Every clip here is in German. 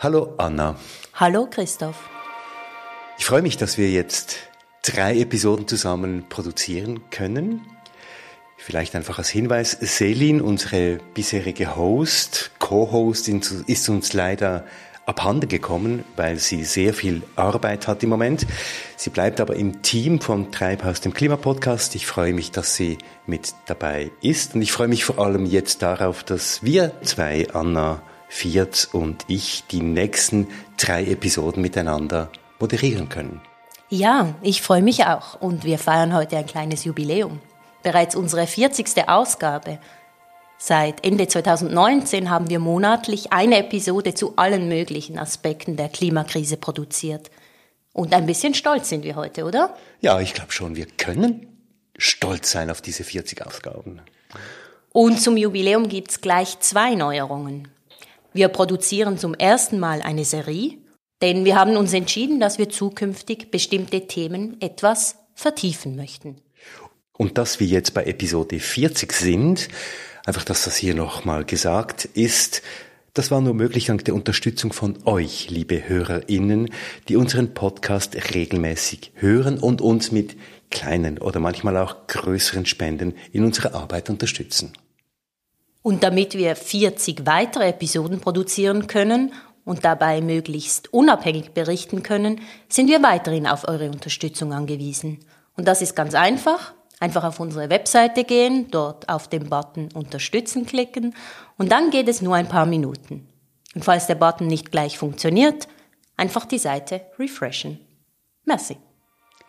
Hallo Anna. Hallo Christoph. Ich freue mich, dass wir jetzt drei Episoden zusammen produzieren können. Vielleicht einfach als Hinweis, Selin, unsere bisherige Host, Co-Host, ist uns leider abhanden gekommen, weil sie sehr viel Arbeit hat im Moment. Sie bleibt aber im Team von Treibhaus, dem Klimapodcast. Ich freue mich, dass sie mit dabei ist und ich freue mich vor allem jetzt darauf, dass wir zwei, Anna Viertz und ich, die nächsten drei Episoden miteinander moderieren können. Ja, ich freue mich auch und wir feiern heute ein kleines Jubiläum. Bereits unsere 40. Ausgabe. Seit Ende 2019 haben wir monatlich eine Episode zu allen möglichen Aspekten der Klimakrise produziert. Und ein bisschen stolz sind wir heute, oder? Ja, ich glaube schon, wir können stolz sein auf diese 40 Ausgaben. Und zum Jubiläum gibt's gleich zwei Neuerungen. Wir produzieren zum ersten Mal eine Serie, denn wir haben uns entschieden, dass wir zukünftig bestimmte Themen etwas vertiefen möchten. Und dass wir jetzt bei Episode 40 sind, Einfach, dass das hier nochmal gesagt ist. Das war nur möglich dank der Unterstützung von euch, liebe HörerInnen, die unseren Podcast regelmäßig hören und uns mit kleinen oder manchmal auch größeren Spenden in unserer Arbeit unterstützen. Und damit wir 40 weitere Episoden produzieren können und dabei möglichst unabhängig berichten können, sind wir weiterhin auf eure Unterstützung angewiesen. Und das ist ganz einfach. Einfach auf unsere Webseite gehen, dort auf den Button Unterstützen klicken und dann geht es nur ein paar Minuten. Und falls der Button nicht gleich funktioniert, einfach die Seite refreshen. Merci.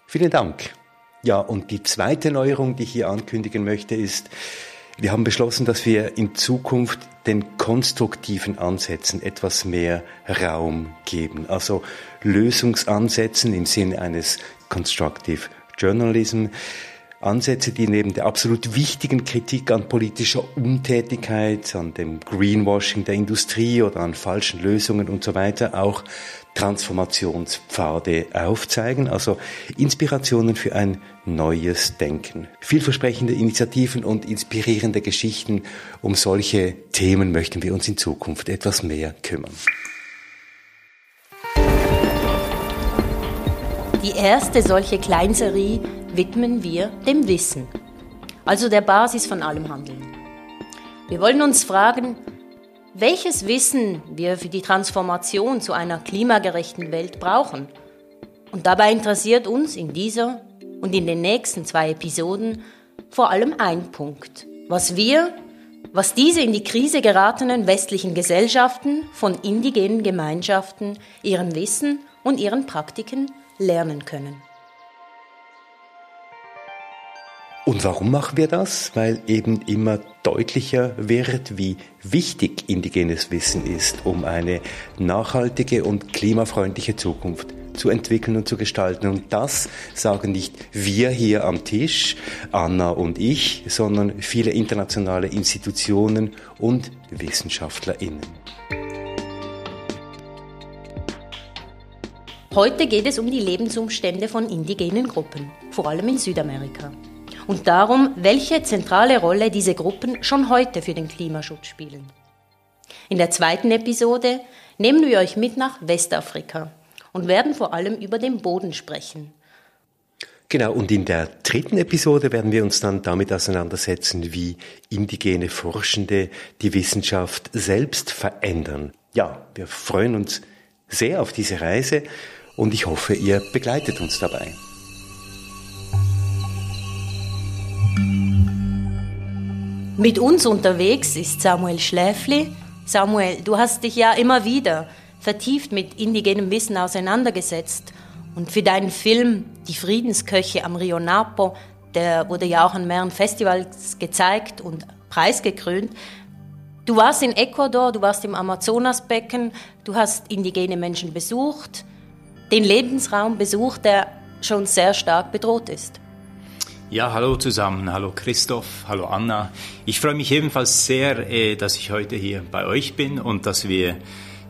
Vielen Dank. Ja, und die zweite Neuerung, die ich hier ankündigen möchte, ist, wir haben beschlossen, dass wir in Zukunft den konstruktiven Ansätzen etwas mehr Raum geben. Also Lösungsansätzen im Sinne eines Constructive Journalism. Ansätze, die neben der absolut wichtigen Kritik an politischer Untätigkeit, an dem Greenwashing der Industrie oder an falschen Lösungen und so weiter auch Transformationspfade aufzeigen, also Inspirationen für ein neues Denken. Vielversprechende Initiativen und inspirierende Geschichten, um solche Themen möchten wir uns in Zukunft etwas mehr kümmern. Die erste solche Kleinserie widmen wir dem Wissen, also der Basis von allem Handeln. Wir wollen uns fragen, welches Wissen wir für die Transformation zu einer klimagerechten Welt brauchen. Und dabei interessiert uns in dieser und in den nächsten zwei Episoden vor allem ein Punkt, was wir, was diese in die Krise geratenen westlichen Gesellschaften von indigenen Gemeinschaften, ihrem Wissen und ihren Praktiken lernen können. Und warum machen wir das? Weil eben immer deutlicher wird, wie wichtig indigenes Wissen ist, um eine nachhaltige und klimafreundliche Zukunft zu entwickeln und zu gestalten. Und das sagen nicht wir hier am Tisch, Anna und ich, sondern viele internationale Institutionen und WissenschaftlerInnen. Heute geht es um die Lebensumstände von indigenen Gruppen, vor allem in Südamerika und darum, welche zentrale Rolle diese Gruppen schon heute für den Klimaschutz spielen. In der zweiten Episode nehmen wir euch mit nach Westafrika und werden vor allem über den Boden sprechen. Genau, und in der dritten Episode werden wir uns dann damit auseinandersetzen, wie indigene Forschende die Wissenschaft selbst verändern. Ja, wir freuen uns sehr auf diese Reise und ich hoffe, ihr begleitet uns dabei. Mit uns unterwegs ist Samuel Schläfli. Samuel, du hast dich ja immer wieder vertieft mit indigenem Wissen auseinandergesetzt. Und für deinen Film Die Friedensköche am Rio Napo, der wurde ja auch an mehreren Festivals gezeigt und preisgekrönt. Du warst in Ecuador, du warst im Amazonasbecken, du hast indigene Menschen besucht, den Lebensraum besucht, der schon sehr stark bedroht ist. Ja, hallo zusammen, hallo Christoph, hallo Anna. Ich freue mich ebenfalls sehr, äh, dass ich heute hier bei euch bin und dass wir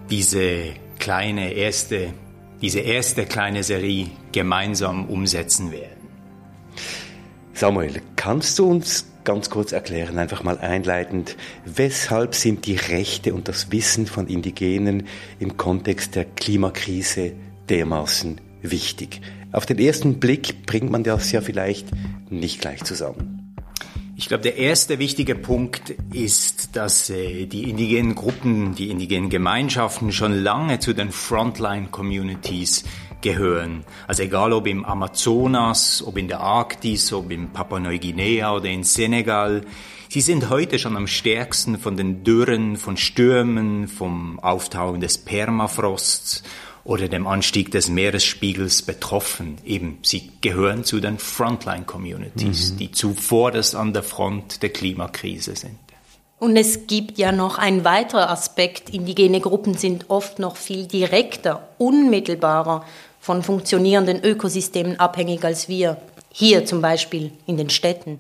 diese kleine erste, diese erste kleine Serie gemeinsam umsetzen werden. Samuel, kannst du uns ganz kurz erklären, einfach mal einleitend, weshalb sind die Rechte und das Wissen von Indigenen im Kontext der Klimakrise dermaßen wichtig? Auf den ersten Blick bringt man das ja vielleicht nicht gleich zusammen. Ich glaube, der erste wichtige Punkt ist, dass äh, die indigenen Gruppen, die indigenen Gemeinschaften schon lange zu den Frontline-Communities gehören. Also egal ob im Amazonas, ob in der Arktis, ob in Papua-Neuguinea oder in Senegal, sie sind heute schon am stärksten von den Dürren, von Stürmen, vom Auftauchen des Permafrosts oder dem Anstieg des Meeresspiegels betroffen. Eben, sie gehören zu den Frontline-Communities, mhm. die zuvorderst an der Front der Klimakrise sind. Und es gibt ja noch einen weiteren Aspekt. Indigene Gruppen sind oft noch viel direkter, unmittelbarer von funktionierenden Ökosystemen abhängig als wir. Hier zum Beispiel in den Städten.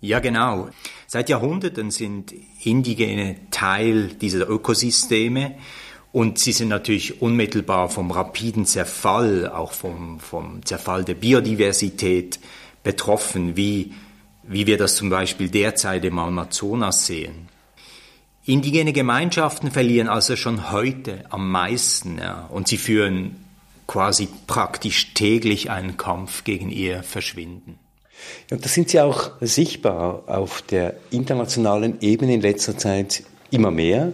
Ja, genau. Seit Jahrhunderten sind Indigene Teil dieser Ökosysteme. Und sie sind natürlich unmittelbar vom rapiden Zerfall, auch vom, vom Zerfall der Biodiversität betroffen, wie, wie wir das zum Beispiel derzeit im Amazonas sehen. Indigene Gemeinschaften verlieren also schon heute am meisten ja, und sie führen quasi praktisch täglich einen Kampf gegen ihr Verschwinden. Und das sind sie auch sichtbar auf der internationalen Ebene in letzter Zeit immer mehr.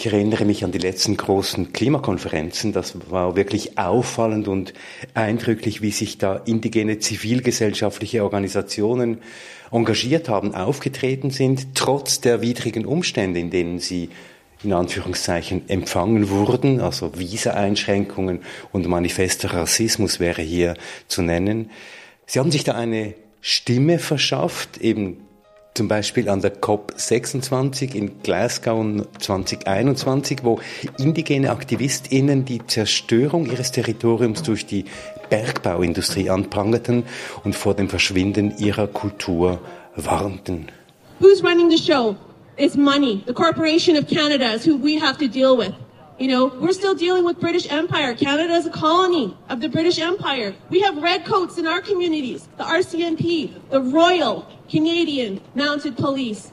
Ich erinnere mich an die letzten großen Klimakonferenzen. Das war wirklich auffallend und eindrücklich, wie sich da indigene zivilgesellschaftliche Organisationen engagiert haben, aufgetreten sind, trotz der widrigen Umstände, in denen sie in Anführungszeichen empfangen wurden, also Visa-Einschränkungen und manifester Rassismus wäre hier zu nennen. Sie haben sich da eine Stimme verschafft, eben zum Beispiel an der COP26 in Glasgow 2021, wo indigene AktivistInnen die Zerstörung ihres Territoriums durch die Bergbauindustrie anprangerten und vor dem Verschwinden ihrer Kultur warnten. Who's running the show? It's money. The corporation of Canada is who we have to deal with. You know, we're still dealing with British Empire. Canada is a colony of the British Empire. We have redcoats in our communities, the RCMP, the Royal, Canadian mounted police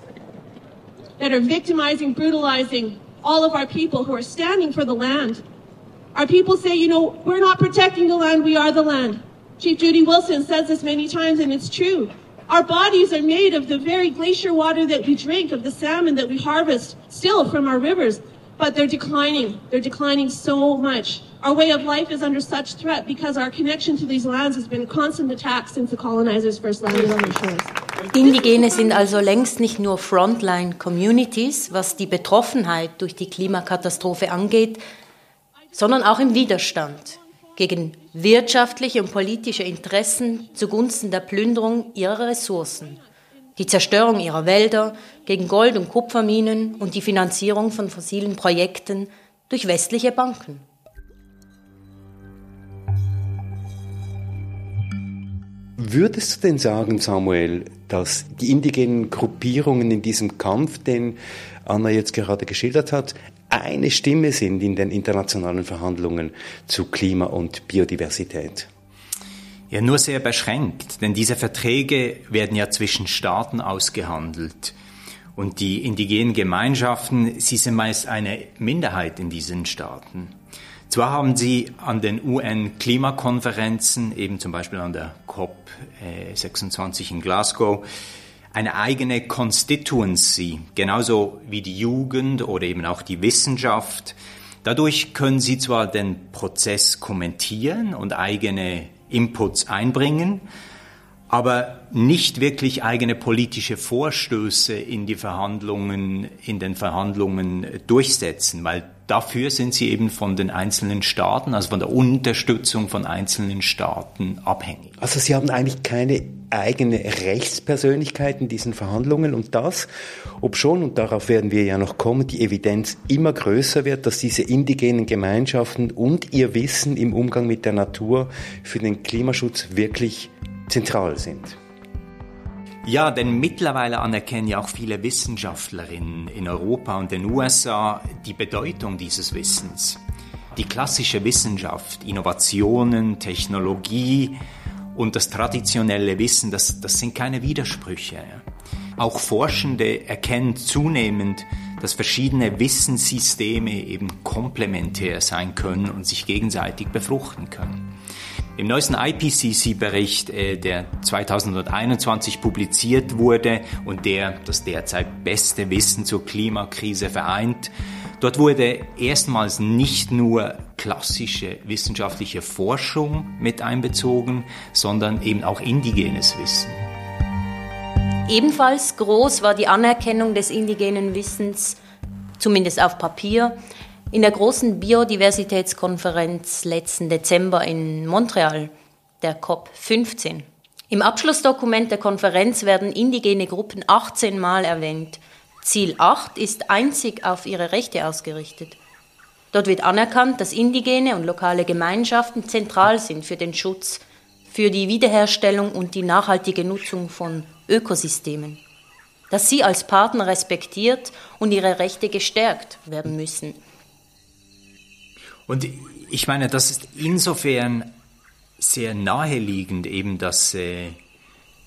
that are victimizing, brutalizing all of our people who are standing for the land. Our people say, you know, we're not protecting the land, we are the land. Chief Judy Wilson says this many times, and it's true. Our bodies are made of the very glacier water that we drink, of the salmon that we harvest still from our rivers, but they're declining. They're declining so much. Our way of life is under such threat because our connection to these lands has been constant attack since the colonizers first landed on their shores. Indigene sind also längst nicht nur Frontline-Communities, was die Betroffenheit durch die Klimakatastrophe angeht, sondern auch im Widerstand gegen wirtschaftliche und politische Interessen zugunsten der Plünderung ihrer Ressourcen, die Zerstörung ihrer Wälder, gegen Gold- und Kupferminen und die Finanzierung von fossilen Projekten durch westliche Banken. Würdest du denn sagen, Samuel, dass die indigenen Gruppierungen in diesem Kampf, den Anna jetzt gerade geschildert hat, eine Stimme sind in den internationalen Verhandlungen zu Klima und Biodiversität? Ja, nur sehr beschränkt, denn diese Verträge werden ja zwischen Staaten ausgehandelt. Und die indigenen Gemeinschaften, sie sind meist eine Minderheit in diesen Staaten. Zwar haben sie an den UN-Klimakonferenzen, eben zum Beispiel an der COP26 in Glasgow, eine eigene Constituency, genauso wie die Jugend oder eben auch die Wissenschaft. Dadurch können sie zwar den Prozess kommentieren und eigene Inputs einbringen, aber nicht wirklich eigene politische Vorstöße in die Verhandlungen, in den Verhandlungen durchsetzen, weil dafür sind sie eben von den einzelnen Staaten, also von der Unterstützung von einzelnen Staaten abhängig. Also Sie haben eigentlich keine eigene Rechtspersönlichkeit in diesen Verhandlungen und das, ob schon, und darauf werden wir ja noch kommen, die Evidenz immer größer wird, dass diese indigenen Gemeinschaften und ihr Wissen im Umgang mit der Natur für den Klimaschutz wirklich zentral sind. Ja, denn mittlerweile anerkennen ja auch viele Wissenschaftlerinnen in Europa und den USA die Bedeutung dieses Wissens. Die klassische Wissenschaft, Innovationen, Technologie und das traditionelle Wissen, das, das sind keine Widersprüche. Auch Forschende erkennen zunehmend, dass verschiedene Wissenssysteme eben komplementär sein können und sich gegenseitig befruchten können. Im neuesten IPCC-Bericht, äh, der 2021 publiziert wurde und der das derzeit beste Wissen zur Klimakrise vereint, dort wurde erstmals nicht nur klassische wissenschaftliche Forschung mit einbezogen, sondern eben auch indigenes Wissen. Ebenfalls groß war die Anerkennung des indigenen Wissens, zumindest auf Papier, in der großen Biodiversitätskonferenz letzten Dezember in Montreal, der COP 15. Im Abschlussdokument der Konferenz werden indigene Gruppen 18 Mal erwähnt. Ziel 8 ist einzig auf ihre Rechte ausgerichtet. Dort wird anerkannt, dass indigene und lokale Gemeinschaften zentral sind für den Schutz, für die Wiederherstellung und die nachhaltige Nutzung von Ökosystemen, dass sie als Partner respektiert und ihre Rechte gestärkt werden müssen. Und ich meine, das ist insofern sehr naheliegend eben, dass, äh,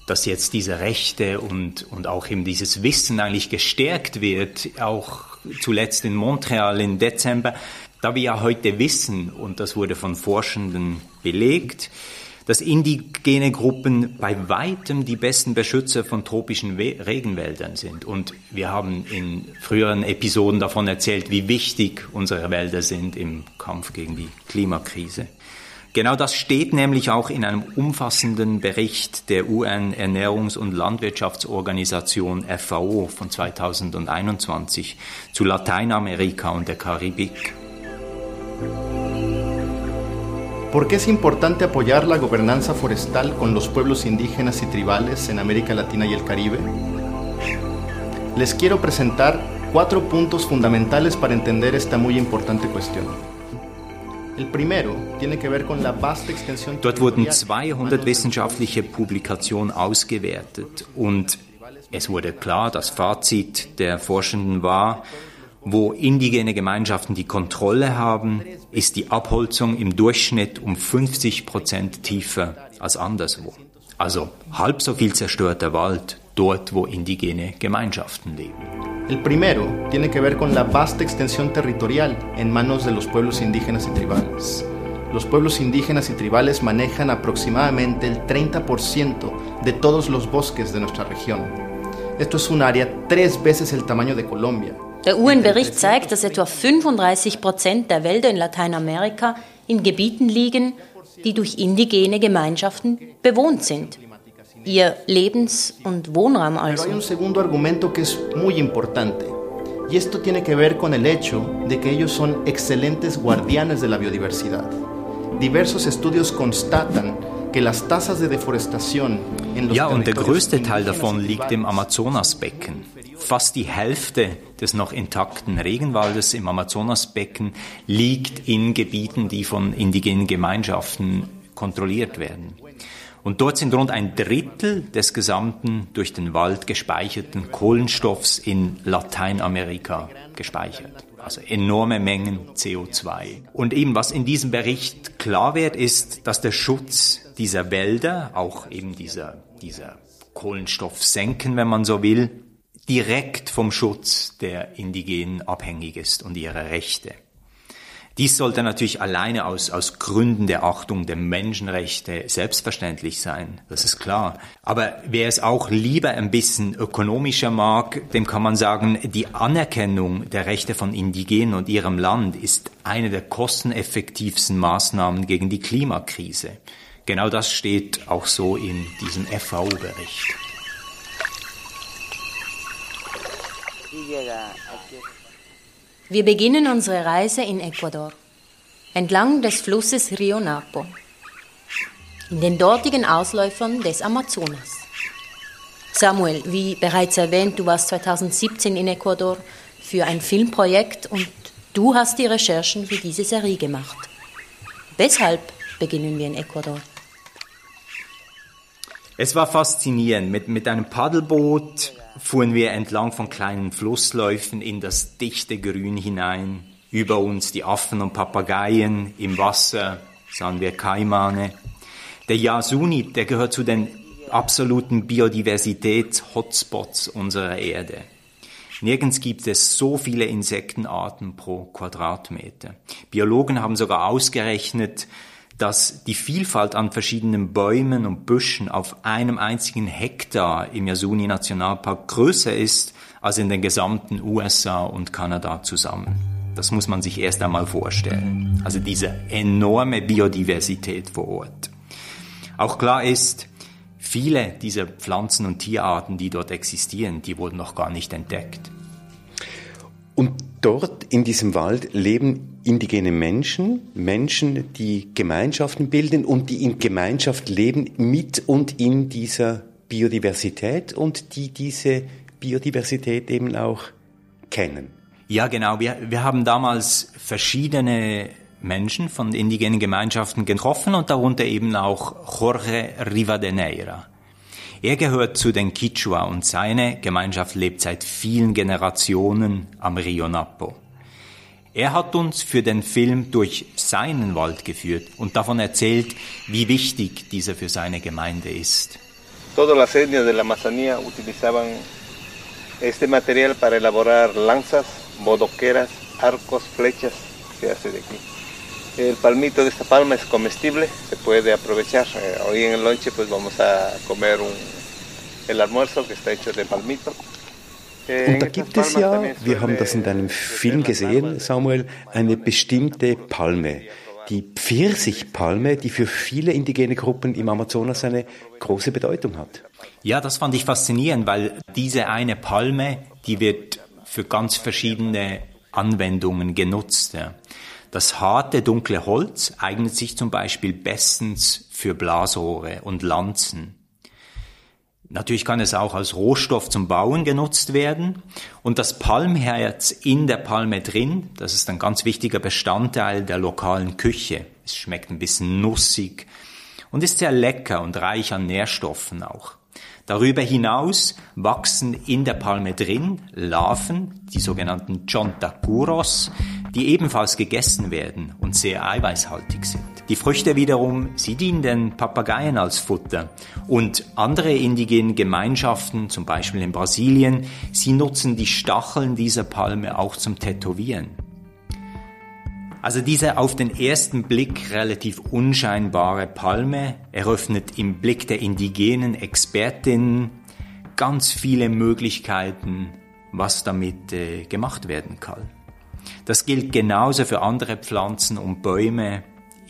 dass jetzt diese Rechte und, und auch eben dieses Wissen eigentlich gestärkt wird, auch zuletzt in Montreal im Dezember, da wir ja heute wissen, und das wurde von Forschenden belegt, dass indigene Gruppen bei weitem die besten Beschützer von tropischen Regenwäldern sind. Und wir haben in früheren Episoden davon erzählt, wie wichtig unsere Wälder sind im Kampf gegen die Klimakrise. Genau das steht nämlich auch in einem umfassenden Bericht der UN Ernährungs- und Landwirtschaftsorganisation FAO von 2021 zu Lateinamerika und der Karibik. ¿Por qué es importante apoyar la gobernanza forestal con los pueblos indígenas y tribales en América Latina y el Caribe? Les quiero presentar cuatro puntos fundamentales para entender esta muy importante cuestión. El primero tiene que ver con la vasta extensión Dort wurden 200 wissenschaftliche Publikationen ausgewertet und es wurde klar, das Fazit der Forschenden war, wo indigene Gemeinschaften die Kontrolle haben, ist die Abholzung im Durchschnitt um 50 Prozent tiefer als anderswo. Also halb so viel zerstörter Wald dort, wo indigene Gemeinschaften leben. El primero tiene que ver con la vasta extensión territorial en manos de los pueblos indígenas y tribales. Los pueblos indígenas y tribales manejan aproximadamente el 30% de todos los bosques de nuestra región. Esto es un área tres veces el tamaño de Colombia Der UN-Bericht zeigt, dass etwa 35 Prozent der Wälder in Lateinamerika in Gebieten liegen, die durch indigene Gemeinschaften bewohnt sind. Ihr Lebens- und Wohnraum also. Pero hay un segundo argumento que es muy importante. Y esto tiene que ver con el hecho de que ellos son excelentes guardianes de la biodiversidad. Diversos estudios constatan Ja, und der größte Teil davon liegt im Amazonasbecken. Fast die Hälfte des noch intakten Regenwaldes im Amazonasbecken liegt in Gebieten, die von indigenen Gemeinschaften kontrolliert werden. Und dort sind rund ein Drittel des gesamten durch den Wald gespeicherten Kohlenstoffs in Lateinamerika gespeichert. Also enorme Mengen CO2. Und eben was in diesem Bericht klar wird, ist, dass der Schutz dieser Wälder, auch eben dieser, dieser Kohlenstoffsenken, wenn man so will, direkt vom Schutz der Indigenen abhängig ist und ihrer Rechte. Dies sollte natürlich alleine aus, aus Gründen der Achtung der Menschenrechte selbstverständlich sein, das ist klar. Aber wer es auch lieber ein bisschen ökonomischer mag, dem kann man sagen, die Anerkennung der Rechte von Indigenen und ihrem Land ist eine der kosteneffektivsten Maßnahmen gegen die Klimakrise. Genau das steht auch so in diesem FAO-Bericht. Wir beginnen unsere Reise in Ecuador, entlang des Flusses Rio Napo, in den dortigen Ausläufern des Amazonas. Samuel, wie bereits erwähnt, du warst 2017 in Ecuador für ein Filmprojekt und du hast die Recherchen für diese Serie gemacht. Weshalb beginnen wir in Ecuador? Es war faszinierend. Mit, mit einem Paddelboot fuhren wir entlang von kleinen Flussläufen in das dichte Grün hinein. Über uns die Affen und Papageien, im Wasser sahen wir Kaimane. Der Yasuni, der gehört zu den absoluten Biodiversitäts-Hotspots unserer Erde. Nirgends gibt es so viele Insektenarten pro Quadratmeter. Biologen haben sogar ausgerechnet, dass die Vielfalt an verschiedenen Bäumen und Büschen auf einem einzigen Hektar im Yasuni Nationalpark größer ist als in den gesamten USA und Kanada zusammen. Das muss man sich erst einmal vorstellen. Also diese enorme Biodiversität vor Ort. Auch klar ist, viele dieser Pflanzen- und Tierarten, die dort existieren, die wurden noch gar nicht entdeckt. Und dort in diesem Wald leben indigene Menschen, Menschen, die Gemeinschaften bilden und die in Gemeinschaft leben mit und in dieser Biodiversität und die diese Biodiversität eben auch kennen. Ja, genau. Wir, wir haben damals verschiedene Menschen von indigenen Gemeinschaften getroffen und darunter eben auch Jorge Rivadeneira. Er gehört zu den Quichua und seine Gemeinschaft lebt seit vielen Generationen am Rio Napo. Er hat uns für den Film durch seinen Wald geführt und davon erzählt, wie wichtig dieser für seine Gemeinde ist. Todas las etnias de la Amazonía utilizaban este material para elaborar lanzas, bodoqueras, arcos, flechas, se hace de aquí. El palmito de esta palma es comestible, se puede aprovechar. Eh, hoy en el lonche pues vamos a comer un, el almuerzo que está hecho de palmito. Und da gibt es ja, wir haben das in deinem Film gesehen, Samuel, eine bestimmte Palme, die Pfirsichpalme, die für viele indigene Gruppen im Amazonas eine große Bedeutung hat. Ja, das fand ich faszinierend, weil diese eine Palme, die wird für ganz verschiedene Anwendungen genutzt. Das harte, dunkle Holz eignet sich zum Beispiel bestens für Blasrohre und Lanzen. Natürlich kann es auch als Rohstoff zum Bauen genutzt werden. Und das Palmherz in der Palme drin, das ist ein ganz wichtiger Bestandteil der lokalen Küche. Es schmeckt ein bisschen nussig und ist sehr lecker und reich an Nährstoffen auch. Darüber hinaus wachsen in der Palme drin Larven, die sogenannten Chontacuros, die ebenfalls gegessen werden und sehr eiweißhaltig sind. Die Früchte wiederum, sie dienen den Papageien als Futter. Und andere indigene Gemeinschaften, zum Beispiel in Brasilien, sie nutzen die Stacheln dieser Palme auch zum Tätowieren. Also diese auf den ersten Blick relativ unscheinbare Palme eröffnet im Blick der indigenen Expertinnen ganz viele Möglichkeiten, was damit äh, gemacht werden kann. Das gilt genauso für andere Pflanzen und Bäume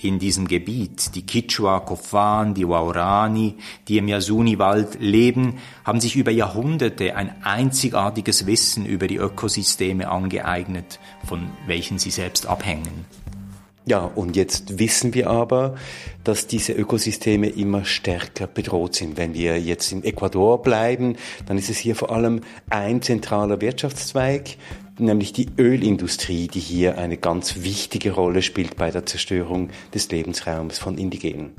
in diesem Gebiet. Die Kichwa, Kofan, die Waurani, die im Yasuni-Wald leben, haben sich über Jahrhunderte ein einzigartiges Wissen über die Ökosysteme angeeignet, von welchen sie selbst abhängen. Ja, und jetzt wissen wir aber, dass diese Ökosysteme immer stärker bedroht sind. Wenn wir jetzt in Ecuador bleiben, dann ist es hier vor allem ein zentraler Wirtschaftszweig, nämlich die Ölindustrie, die hier eine ganz wichtige Rolle spielt bei der Zerstörung des Lebensraums von Indigenen.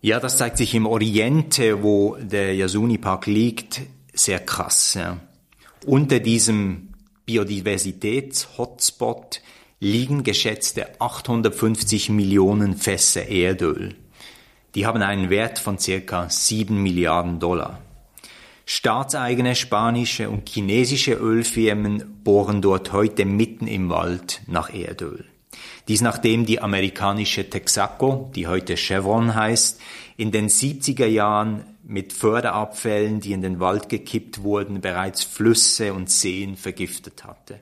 Ja, das zeigt sich im Oriente, wo der Yasuni-Park liegt, sehr krass. Ja. Unter diesem Biodiversitäts-Hotspot liegen geschätzte 850 Millionen Fässer Erdöl. Die haben einen Wert von circa 7 Milliarden Dollar. Staatseigene spanische und chinesische Ölfirmen bohren dort heute mitten im Wald nach Erdöl. Dies nachdem die amerikanische Texaco, die heute Chevron heißt, in den 70er Jahren mit Förderabfällen, die in den Wald gekippt wurden, bereits Flüsse und Seen vergiftet hatte.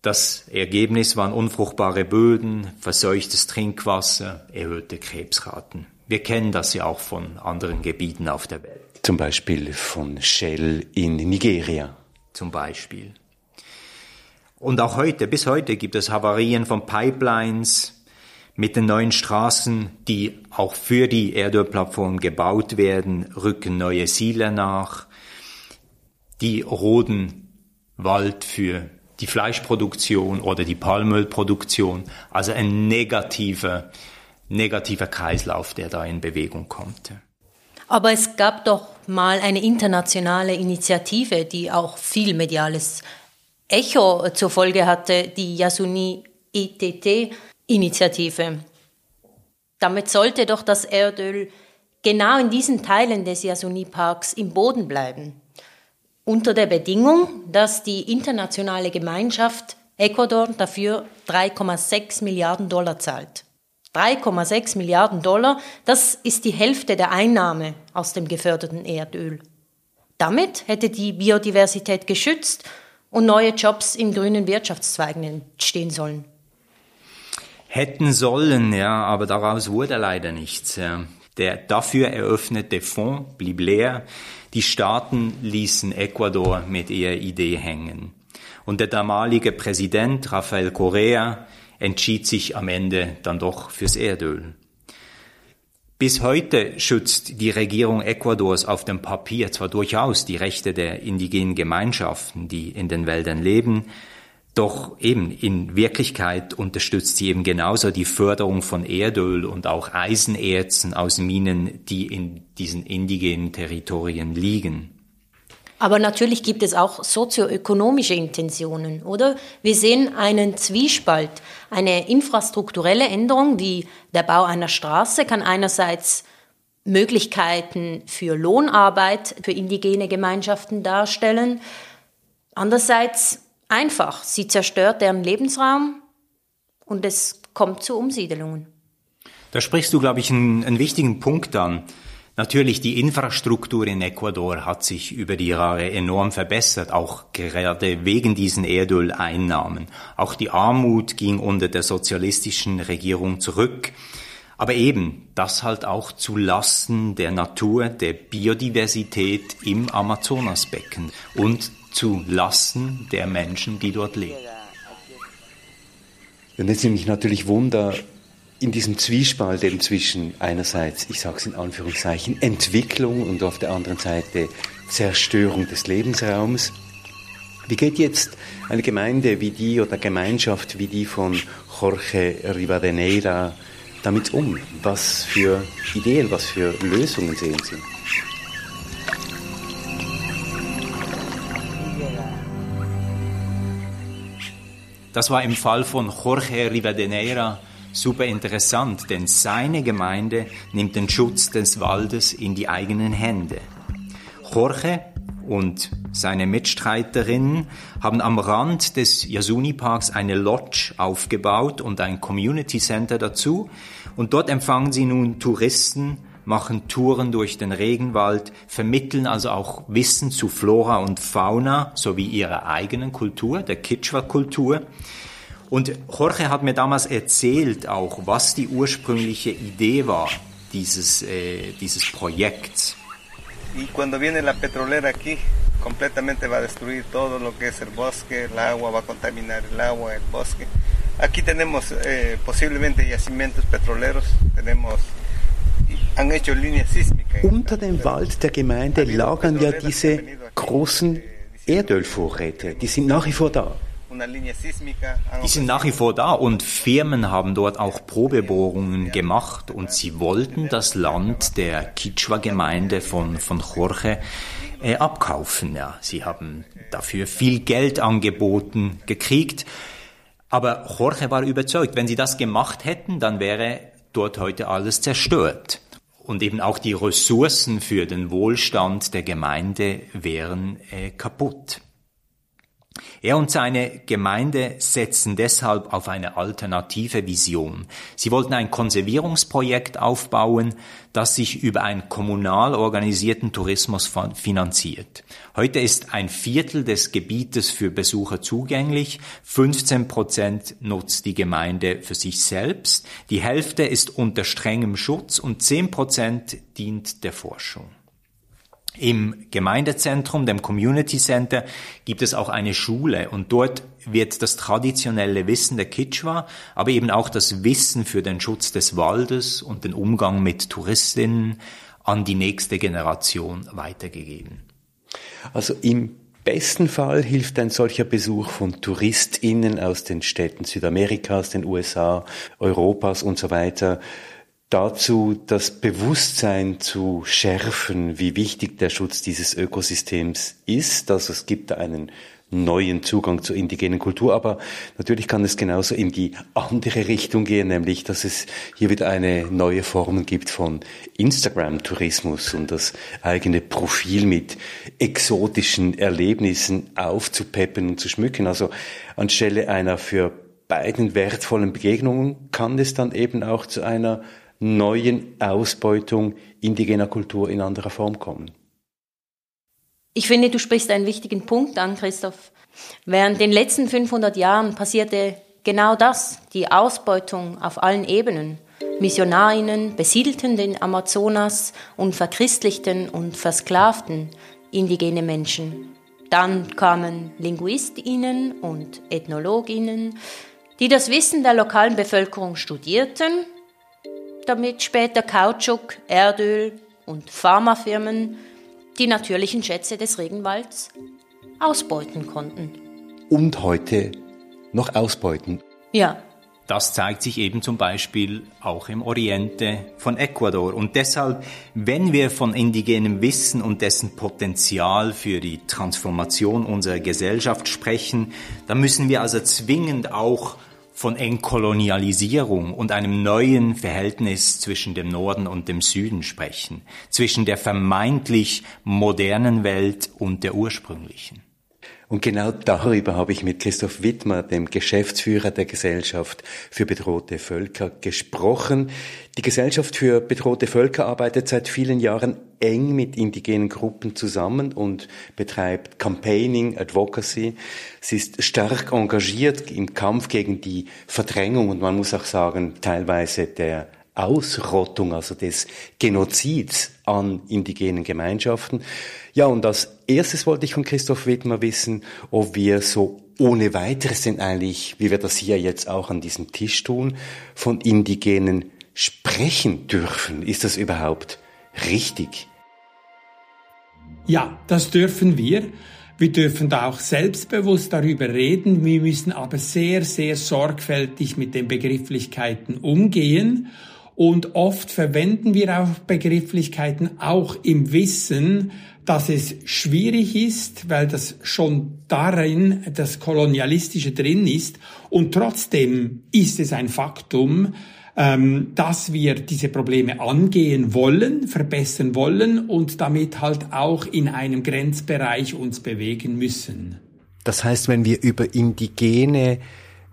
Das Ergebnis waren unfruchtbare Böden, verseuchtes Trinkwasser, erhöhte Krebsraten. Wir kennen das ja auch von anderen Gebieten auf der Welt. Zum Beispiel von Shell in Nigeria. Zum Beispiel. Und auch heute, bis heute gibt es Havarien von Pipelines mit den neuen Straßen, die auch für die Erdölplattform gebaut werden, rücken neue Siedler nach. Die roden Wald für die Fleischproduktion oder die Palmölproduktion. Also ein negativer, negativer Kreislauf, der da in Bewegung kommt. Aber es gab doch mal eine internationale Initiative, die auch viel mediales Echo zur Folge hatte, die Yasuni ETT-Initiative. Damit sollte doch das Erdöl genau in diesen Teilen des Yasuni-Parks im Boden bleiben. Unter der Bedingung, dass die internationale Gemeinschaft Ecuador dafür 3,6 Milliarden Dollar zahlt. 3,6 Milliarden Dollar, das ist die Hälfte der Einnahme aus dem geförderten Erdöl. Damit hätte die Biodiversität geschützt und neue Jobs in grünen Wirtschaftszweigen entstehen sollen. Hätten sollen, ja, aber daraus wurde leider nichts. Ja. Der dafür eröffnete Fonds blieb leer. Die Staaten ließen Ecuador mit ihrer Idee hängen. Und der damalige Präsident Rafael Correa entschied sich am Ende dann doch fürs Erdöl. Bis heute schützt die Regierung Ecuadors auf dem Papier zwar durchaus die Rechte der indigenen Gemeinschaften, die in den Wäldern leben, doch eben in Wirklichkeit unterstützt sie eben genauso die Förderung von Erdöl und auch Eisenerzen aus Minen, die in diesen indigenen Territorien liegen. Aber natürlich gibt es auch sozioökonomische Intentionen, oder? Wir sehen einen Zwiespalt. Eine infrastrukturelle Änderung wie der Bau einer Straße kann einerseits Möglichkeiten für Lohnarbeit für indigene Gemeinschaften darstellen. Andererseits einfach, sie zerstört deren Lebensraum und es kommt zu Umsiedelungen. Da sprichst du, glaube ich, einen, einen wichtigen Punkt an. Natürlich, die Infrastruktur in Ecuador hat sich über die Jahre enorm verbessert, auch gerade wegen diesen Erdöleinnahmen. Auch die Armut ging unter der sozialistischen Regierung zurück. Aber eben, das halt auch zu Lasten der Natur, der Biodiversität im Amazonasbecken und zu Lasten der Menschen, die dort leben. Und jetzt nehme ich natürlich Wunder, in diesem Zwiespalt eben zwischen einerseits, ich sage es in Anführungszeichen, Entwicklung und auf der anderen Seite Zerstörung des Lebensraums. Wie geht jetzt eine Gemeinde wie die oder Gemeinschaft wie die von Jorge Rivadeneira damit um? Was für Ideen, was für Lösungen sehen Sie? Das war im Fall von Jorge Rivadeneira super interessant, denn seine Gemeinde nimmt den Schutz des Waldes in die eigenen Hände. Jorge und seine Mitstreiterinnen haben am Rand des Yasuni Parks eine Lodge aufgebaut und ein Community Center dazu. Und dort empfangen sie nun Touristen, machen Touren durch den Regenwald, vermitteln also auch Wissen zu Flora und Fauna sowie ihrer eigenen Kultur, der Kichwa-Kultur. Und Jorge hat mir damals erzählt auch, was die ursprüngliche Idee war dieses, eh, dieses Projekts. Y cuando viene la petrolera aquí, completamente va a destruir todo lo que es el bosque, el agua, va a contaminar el agua, el bosque. Aquí tenemos eh, posiblemente yacimientos petroleros, tenemos. Unter dem Wald der Gemeinde lagern ja diese großen Erdölvorräte, die sind nach wie vor da. Die sind nach wie vor da und Firmen haben dort auch Probebohrungen gemacht und sie wollten das Land der Kichwa-Gemeinde von, von Jorge äh, abkaufen. Ja, sie haben dafür viel Geld angeboten, gekriegt. Aber Jorge war überzeugt, wenn sie das gemacht hätten, dann wäre dort heute alles zerstört. Und eben auch die Ressourcen für den Wohlstand der Gemeinde wären äh, kaputt. Er und seine Gemeinde setzen deshalb auf eine alternative Vision. Sie wollten ein Konservierungsprojekt aufbauen, das sich über einen kommunal organisierten Tourismus finanziert. Heute ist ein Viertel des Gebietes für Besucher zugänglich, 15 Prozent nutzt die Gemeinde für sich selbst, die Hälfte ist unter strengem Schutz und 10 Prozent dient der Forschung. Im Gemeindezentrum, dem Community Center, gibt es auch eine Schule und dort wird das traditionelle Wissen der Kichwa, aber eben auch das Wissen für den Schutz des Waldes und den Umgang mit Touristinnen an die nächste Generation weitergegeben. Also im besten Fall hilft ein solcher Besuch von TouristInnen aus den Städten Südamerikas, den USA, Europas und so weiter, dazu, das Bewusstsein zu schärfen, wie wichtig der Schutz dieses Ökosystems ist. Also es gibt einen neuen Zugang zur indigenen Kultur. Aber natürlich kann es genauso in die andere Richtung gehen, nämlich dass es hier wieder eine neue Form gibt von Instagram-Tourismus und das eigene Profil mit exotischen Erlebnissen aufzupeppen und zu schmücken. Also anstelle einer für beiden wertvollen Begegnungen kann es dann eben auch zu einer neuen Ausbeutung indigener Kultur in anderer Form kommen. Ich finde, du sprichst einen wichtigen Punkt an, Christoph. Während den letzten 500 Jahren passierte genau das, die Ausbeutung auf allen Ebenen. Missionarinnen besiedelten den Amazonas und verchristlichten und versklavten indigene Menschen. Dann kamen Linguistinnen und Ethnologinnen, die das Wissen der lokalen Bevölkerung studierten, damit später Kautschuk, Erdöl und Pharmafirmen die natürlichen Schätze des Regenwalds ausbeuten konnten. Und heute noch ausbeuten. Ja. Das zeigt sich eben zum Beispiel auch im Oriente von Ecuador. Und deshalb, wenn wir von indigenem Wissen und dessen Potenzial für die Transformation unserer Gesellschaft sprechen, dann müssen wir also zwingend auch von Entkolonialisierung und einem neuen Verhältnis zwischen dem Norden und dem Süden sprechen, zwischen der vermeintlich modernen Welt und der ursprünglichen. Und genau darüber habe ich mit Christoph Wittmer, dem Geschäftsführer der Gesellschaft für bedrohte Völker, gesprochen. Die Gesellschaft für bedrohte Völker arbeitet seit vielen Jahren eng mit indigenen Gruppen zusammen und betreibt Campaigning, Advocacy. Sie ist stark engagiert im Kampf gegen die Verdrängung und man muss auch sagen, teilweise der Ausrottung, also des Genozids an indigenen Gemeinschaften. Ja, und als erstes wollte ich von Christoph Wittmer wissen, ob wir so ohne weiteres denn eigentlich, wie wir das hier jetzt auch an diesem Tisch tun, von Indigenen sprechen dürfen. Ist das überhaupt richtig? Ja, das dürfen wir. Wir dürfen da auch selbstbewusst darüber reden. Wir müssen aber sehr, sehr sorgfältig mit den Begrifflichkeiten umgehen und oft verwenden wir auch Begrifflichkeiten auch im Wissen, dass es schwierig ist, weil das schon darin das Kolonialistische drin ist. Und trotzdem ist es ein Faktum, ähm, dass wir diese Probleme angehen wollen, verbessern wollen und damit halt auch in einem Grenzbereich uns bewegen müssen. Das heißt, wenn wir über indigene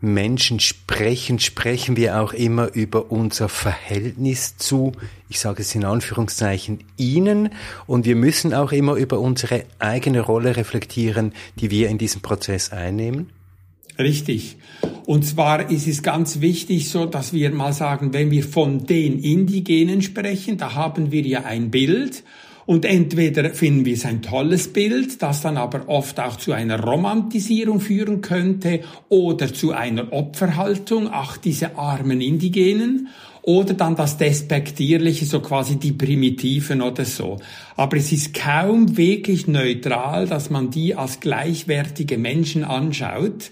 Menschen sprechen, sprechen wir auch immer über unser Verhältnis zu, ich sage es in Anführungszeichen, ihnen. Und wir müssen auch immer über unsere eigene Rolle reflektieren, die wir in diesem Prozess einnehmen. Richtig. Und zwar ist es ganz wichtig so, dass wir mal sagen, wenn wir von den Indigenen sprechen, da haben wir ja ein Bild und entweder finden wir es ein tolles Bild, das dann aber oft auch zu einer Romantisierung führen könnte oder zu einer Opferhaltung, ach diese armen Indigenen, oder dann das Despektierliche, so quasi die Primitiven oder so. Aber es ist kaum wirklich neutral, dass man die als gleichwertige Menschen anschaut,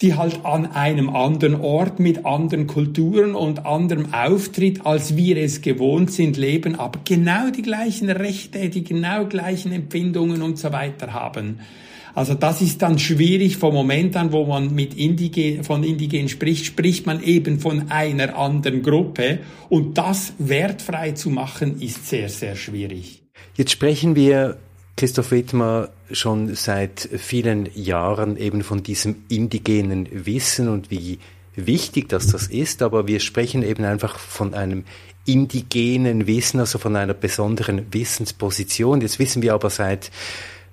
die halt an einem anderen Ort mit anderen Kulturen und anderem Auftritt, als wir es gewohnt sind, leben, aber genau die gleichen Rechte, die genau gleichen Empfindungen und so weiter haben. Also das ist dann schwierig vom Moment an, wo man mit Indigen, von Indigen spricht, spricht man eben von einer anderen Gruppe und das wertfrei zu machen ist sehr, sehr schwierig. Jetzt sprechen wir Christoph Wittmer schon seit vielen Jahren eben von diesem indigenen Wissen und wie wichtig dass das ist, aber wir sprechen eben einfach von einem indigenen Wissen, also von einer besonderen Wissensposition. Jetzt wissen wir aber seit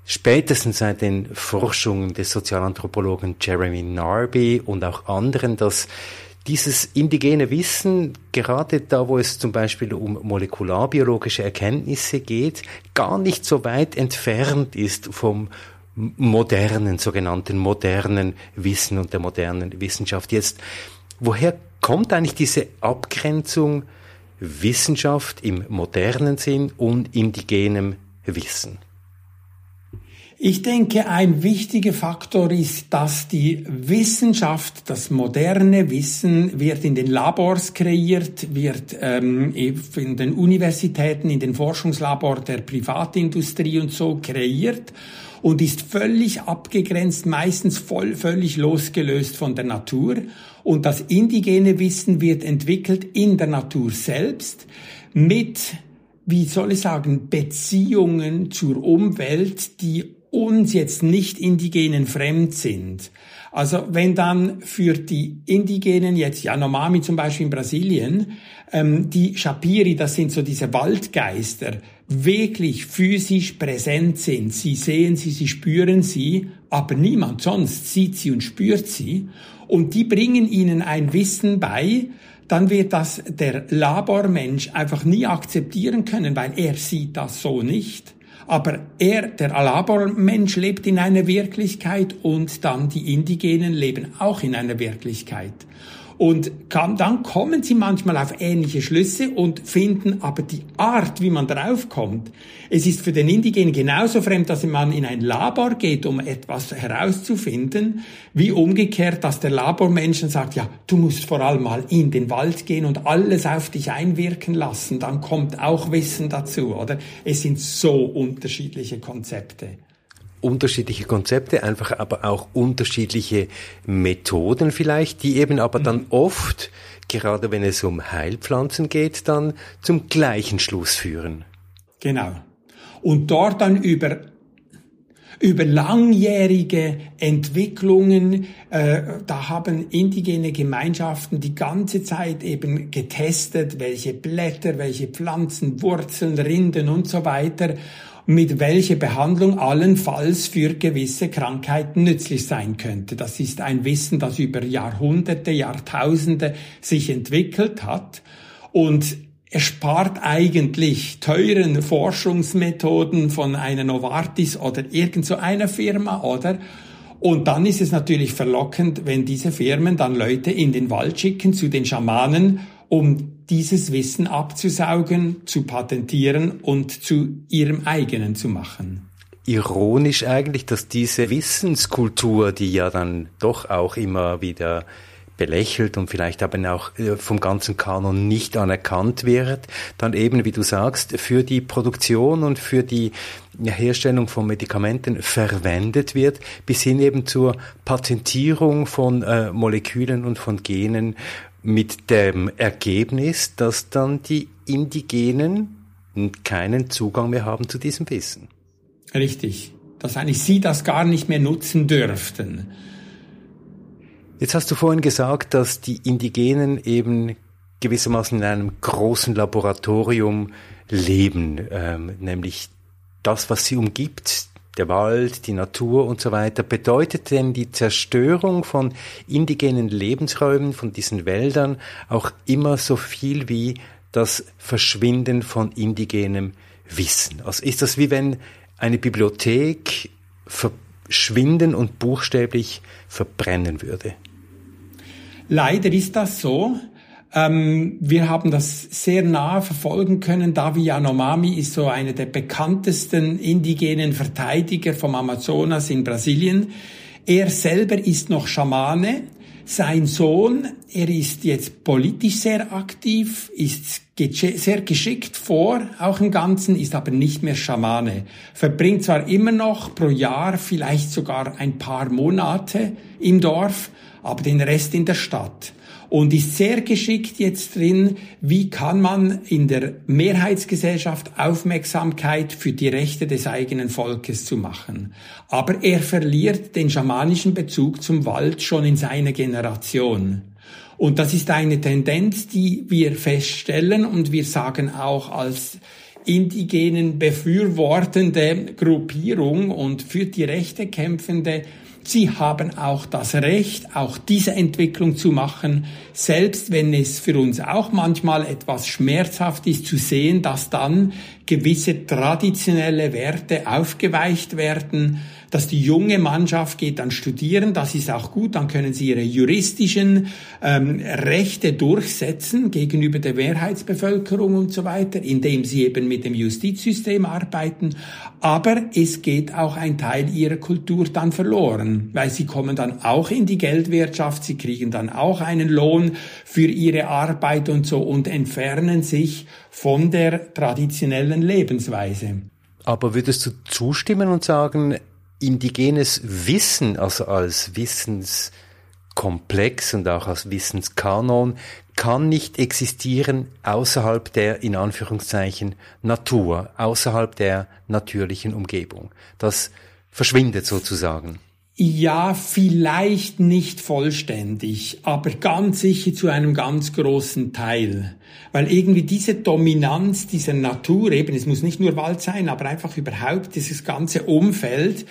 spätestens seit den Forschungen des Sozialanthropologen Jeremy Narby und auch anderen, dass dieses indigene Wissen, gerade da, wo es zum Beispiel um molekularbiologische Erkenntnisse geht, gar nicht so weit entfernt ist vom modernen, sogenannten modernen Wissen und der modernen Wissenschaft. Jetzt, woher kommt eigentlich diese Abgrenzung Wissenschaft im modernen Sinn und indigenem Wissen? Ich denke, ein wichtiger Faktor ist, dass die Wissenschaft, das moderne Wissen wird in den Labors kreiert, wird ähm, in den Universitäten, in den Forschungslabors der Privatindustrie und so kreiert und ist völlig abgegrenzt, meistens voll, völlig losgelöst von der Natur. Und das indigene Wissen wird entwickelt in der Natur selbst mit wie soll ich sagen, Beziehungen zur Umwelt, die uns jetzt nicht Indigenen fremd sind. Also wenn dann für die Indigenen jetzt, ja Nomami zum Beispiel in Brasilien, ähm, die Shapiri, das sind so diese Waldgeister, wirklich physisch präsent sind. Sie sehen sie, sie spüren sie, aber niemand sonst sieht sie und spürt sie. Und die bringen ihnen ein Wissen bei, dann wird das der Labormensch einfach nie akzeptieren können, weil er sieht das so nicht. Aber er, der Labormensch, lebt in einer Wirklichkeit und dann die Indigenen leben auch in einer Wirklichkeit. Und kann, dann kommen sie manchmal auf ähnliche Schlüsse und finden aber die Art, wie man draufkommt. Es ist für den Indigenen genauso fremd, dass man in ein Labor geht, um etwas herauszufinden, wie umgekehrt, dass der Labormenschen sagt, ja, du musst vor allem mal in den Wald gehen und alles auf dich einwirken lassen, dann kommt auch Wissen dazu, oder? Es sind so unterschiedliche Konzepte unterschiedliche Konzepte, einfach aber auch unterschiedliche Methoden vielleicht, die eben aber dann mhm. oft, gerade wenn es um Heilpflanzen geht, dann zum gleichen Schluss führen. Genau. Und dort dann über über langjährige Entwicklungen, äh, da haben indigene Gemeinschaften die ganze Zeit eben getestet, welche Blätter, welche Pflanzen, Wurzeln, Rinden und so weiter mit welcher Behandlung allenfalls für gewisse Krankheiten nützlich sein könnte. Das ist ein Wissen, das über Jahrhunderte, Jahrtausende sich entwickelt hat und erspart eigentlich teuren Forschungsmethoden von einer Novartis oder irgend so einer Firma, oder? Und dann ist es natürlich verlockend, wenn diese Firmen dann Leute in den Wald schicken zu den Schamanen, um dieses Wissen abzusaugen, zu patentieren und zu ihrem eigenen zu machen. Ironisch eigentlich, dass diese Wissenskultur, die ja dann doch auch immer wieder belächelt und vielleicht aber auch äh, vom ganzen Kanon nicht anerkannt wird, dann eben, wie du sagst, für die Produktion und für die Herstellung von Medikamenten verwendet wird, bis hin eben zur Patentierung von äh, Molekülen und von Genen mit dem Ergebnis, dass dann die Indigenen keinen Zugang mehr haben zu diesem Wissen. Richtig. Dass eigentlich sie das gar nicht mehr nutzen dürften. Jetzt hast du vorhin gesagt, dass die Indigenen eben gewissermaßen in einem großen Laboratorium leben, ähm, nämlich das, was sie umgibt, der Wald, die Natur und so weiter. Bedeutet denn die Zerstörung von indigenen Lebensräumen, von diesen Wäldern auch immer so viel wie das Verschwinden von indigenem Wissen? Also ist das wie wenn eine Bibliothek verschwinden und buchstäblich verbrennen würde? Leider ist das so. Ähm, wir haben das sehr nah verfolgen können. Davi Yanomami ist so einer der bekanntesten indigenen Verteidiger vom Amazonas in Brasilien. Er selber ist noch Schamane. Sein Sohn, er ist jetzt politisch sehr aktiv, ist sehr geschickt vor, auch im Ganzen, ist aber nicht mehr Schamane. Verbringt zwar immer noch pro Jahr vielleicht sogar ein paar Monate im Dorf, aber den Rest in der Stadt und ist sehr geschickt jetzt drin, wie kann man in der Mehrheitsgesellschaft Aufmerksamkeit für die Rechte des eigenen Volkes zu machen. Aber er verliert den schamanischen Bezug zum Wald schon in seiner Generation. Und das ist eine Tendenz, die wir feststellen und wir sagen auch als indigenen befürwortende Gruppierung und für die Rechte kämpfende Sie haben auch das Recht, auch diese Entwicklung zu machen, selbst wenn es für uns auch manchmal etwas schmerzhaft ist zu sehen, dass dann gewisse traditionelle Werte aufgeweicht werden, dass die junge Mannschaft geht dann studieren, das ist auch gut, dann können sie ihre juristischen ähm, Rechte durchsetzen gegenüber der Mehrheitsbevölkerung und so weiter, indem sie eben mit dem Justizsystem arbeiten. Aber es geht auch ein Teil ihrer Kultur dann verloren, weil sie kommen dann auch in die Geldwirtschaft, sie kriegen dann auch einen Lohn für ihre Arbeit und so und entfernen sich von der traditionellen Lebensweise. Aber würdest du zustimmen und sagen, indigenes Wissen, also als Wissenskomplex und auch als Wissenskanon, kann nicht existieren außerhalb der, in Anführungszeichen, Natur, außerhalb der natürlichen Umgebung. Das verschwindet sozusagen. Ja, vielleicht nicht vollständig, aber ganz sicher zu einem ganz großen Teil. Weil irgendwie diese Dominanz dieser Natur, eben, es muss nicht nur Wald sein, aber einfach überhaupt dieses ganze Umfeld,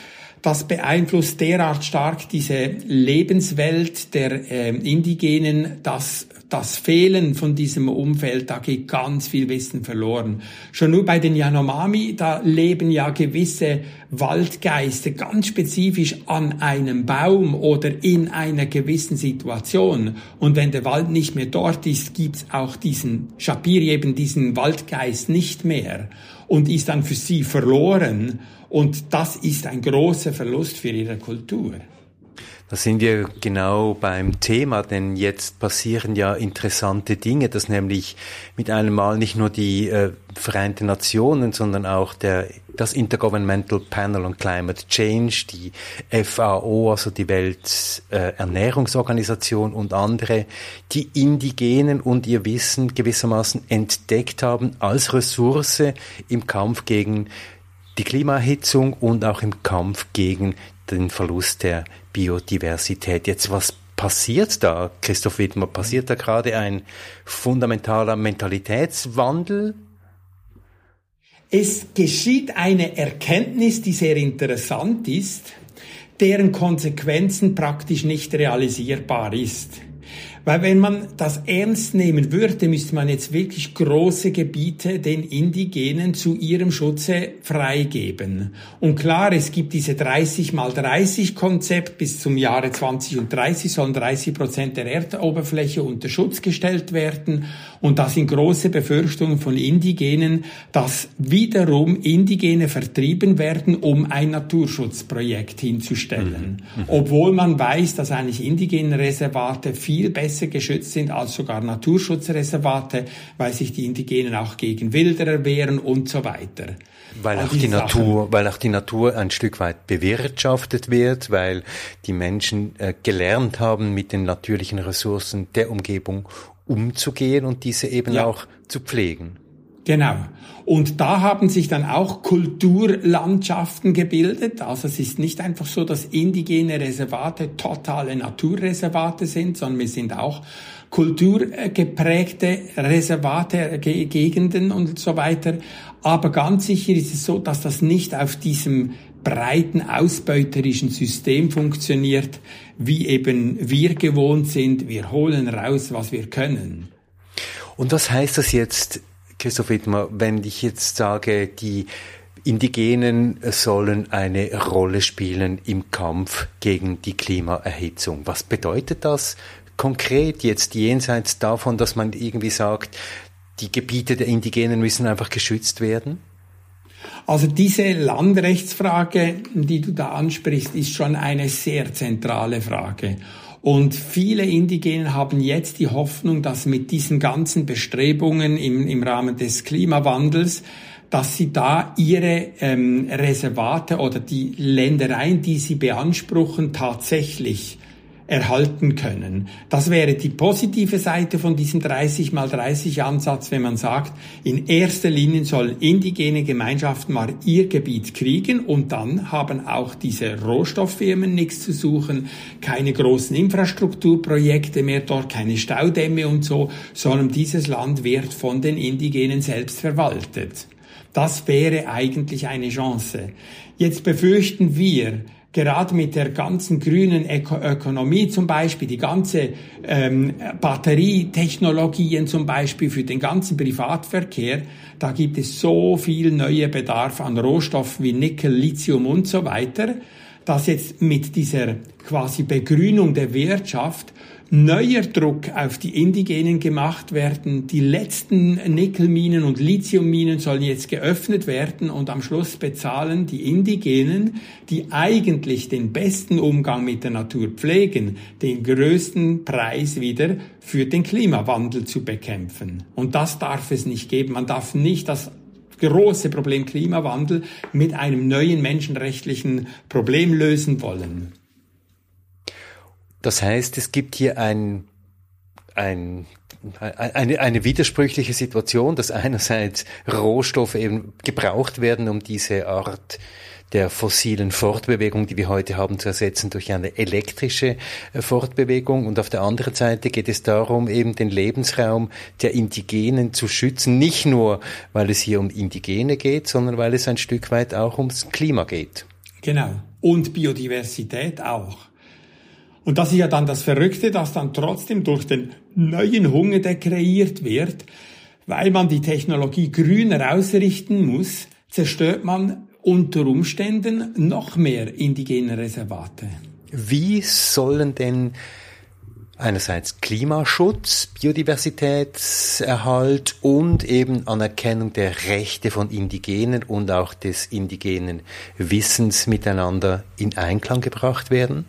das beeinflusst derart stark diese Lebenswelt der äh, Indigenen, dass das Fehlen von diesem Umfeld, da geht ganz viel Wissen verloren. Schon nur bei den Yanomami, da leben ja gewisse Waldgeister ganz spezifisch an einem Baum oder in einer gewissen Situation. Und wenn der Wald nicht mehr dort ist, gibt's auch diesen Shapiri, eben diesen Waldgeist nicht mehr und ist dann für sie verloren. Und das ist ein großer Verlust für ihre Kultur. Da sind wir genau beim Thema, denn jetzt passieren ja interessante Dinge, dass nämlich mit einem Mal nicht nur die äh, Vereinten Nationen, sondern auch der, das Intergovernmental Panel on Climate Change, die FAO, also die Welternährungsorganisation äh, und andere, die Indigenen und ihr Wissen gewissermaßen entdeckt haben als Ressource im Kampf gegen die Klimaerhitzung und auch im Kampf gegen den Verlust der Biodiversität. Jetzt, was passiert da, Christoph Wittmer? Passiert da gerade ein fundamentaler Mentalitätswandel? Es geschieht eine Erkenntnis, die sehr interessant ist, deren Konsequenzen praktisch nicht realisierbar ist. Weil wenn man das ernst nehmen würde, müsste man jetzt wirklich große Gebiete den Indigenen zu ihrem Schutze freigeben. Und klar, es gibt diese 30 mal 30 Konzept. Bis zum Jahre 20 und 30 sollen 30 Prozent der Erdoberfläche unter Schutz gestellt werden. Und da sind große Befürchtungen von Indigenen, dass wiederum Indigene vertrieben werden, um ein Naturschutzprojekt hinzustellen. Mhm. Mhm. Obwohl man weiß, dass eigentlich indigene Reservate viel besser besser geschützt sind als sogar Naturschutzreservate, weil sich die Indigenen auch gegen Wilderer wehren und so weiter. Weil auch, die Natur, weil auch die Natur ein Stück weit bewirtschaftet wird, weil die Menschen äh, gelernt haben, mit den natürlichen Ressourcen der Umgebung umzugehen und diese eben ja. auch zu pflegen. Genau. Und da haben sich dann auch Kulturlandschaften gebildet. Also es ist nicht einfach so, dass indigene Reservate totale Naturreservate sind, sondern wir sind auch kulturgeprägte Reservate, Gegenden und so weiter. Aber ganz sicher ist es so, dass das nicht auf diesem breiten ausbeuterischen System funktioniert, wie eben wir gewohnt sind. Wir holen raus, was wir können. Und was heißt das jetzt Christoph Wittmer, wenn ich jetzt sage, die Indigenen sollen eine Rolle spielen im Kampf gegen die Klimaerhitzung. Was bedeutet das konkret jetzt jenseits davon, dass man irgendwie sagt, die Gebiete der Indigenen müssen einfach geschützt werden? Also diese Landrechtsfrage, die du da ansprichst, ist schon eine sehr zentrale Frage. Und viele Indigenen haben jetzt die Hoffnung, dass mit diesen ganzen Bestrebungen im, im Rahmen des Klimawandels, dass sie da ihre ähm, Reservate oder die Ländereien, die sie beanspruchen, tatsächlich erhalten können. Das wäre die positive Seite von diesem 30 mal 30 Ansatz, wenn man sagt, in erster Linie sollen indigene Gemeinschaften mal ihr Gebiet kriegen und dann haben auch diese Rohstofffirmen nichts zu suchen, keine großen Infrastrukturprojekte mehr dort, keine Staudämme und so, sondern dieses Land wird von den Indigenen selbst verwaltet. Das wäre eigentlich eine Chance. Jetzt befürchten wir, gerade mit der ganzen grünen Öko Ökonomie zum Beispiel, die ganze ähm, Batterietechnologien zum Beispiel für den ganzen Privatverkehr, da gibt es so viel neue Bedarf an Rohstoffen wie Nickel, Lithium und so weiter, dass jetzt mit dieser quasi Begrünung der Wirtschaft neuer Druck auf die Indigenen gemacht werden. Die letzten Nickelminen und Lithiumminen sollen jetzt geöffnet werden und am Schluss bezahlen die Indigenen, die eigentlich den besten Umgang mit der Natur pflegen, den größten Preis wieder für den Klimawandel zu bekämpfen. Und das darf es nicht geben. Man darf nicht das große Problem Klimawandel mit einem neuen menschenrechtlichen Problem lösen wollen. Das heißt, es gibt hier ein, ein, eine, eine widersprüchliche Situation, dass einerseits Rohstoffe eben gebraucht werden, um diese Art der fossilen Fortbewegung, die wir heute haben, zu ersetzen durch eine elektrische äh, Fortbewegung. Und auf der anderen Seite geht es darum, eben den Lebensraum der Indigenen zu schützen, nicht nur, weil es hier um Indigene geht, sondern weil es ein Stück weit auch ums Klima geht. Genau. Und Biodiversität auch. Und das ist ja dann das Verrückte, dass dann trotzdem durch den neuen Hunger, der kreiert wird, weil man die Technologie grüner ausrichten muss, zerstört man unter Umständen noch mehr indigene Reservate. Wie sollen denn einerseits Klimaschutz, Biodiversitätserhalt und eben Anerkennung der Rechte von Indigenen und auch des indigenen Wissens miteinander in Einklang gebracht werden?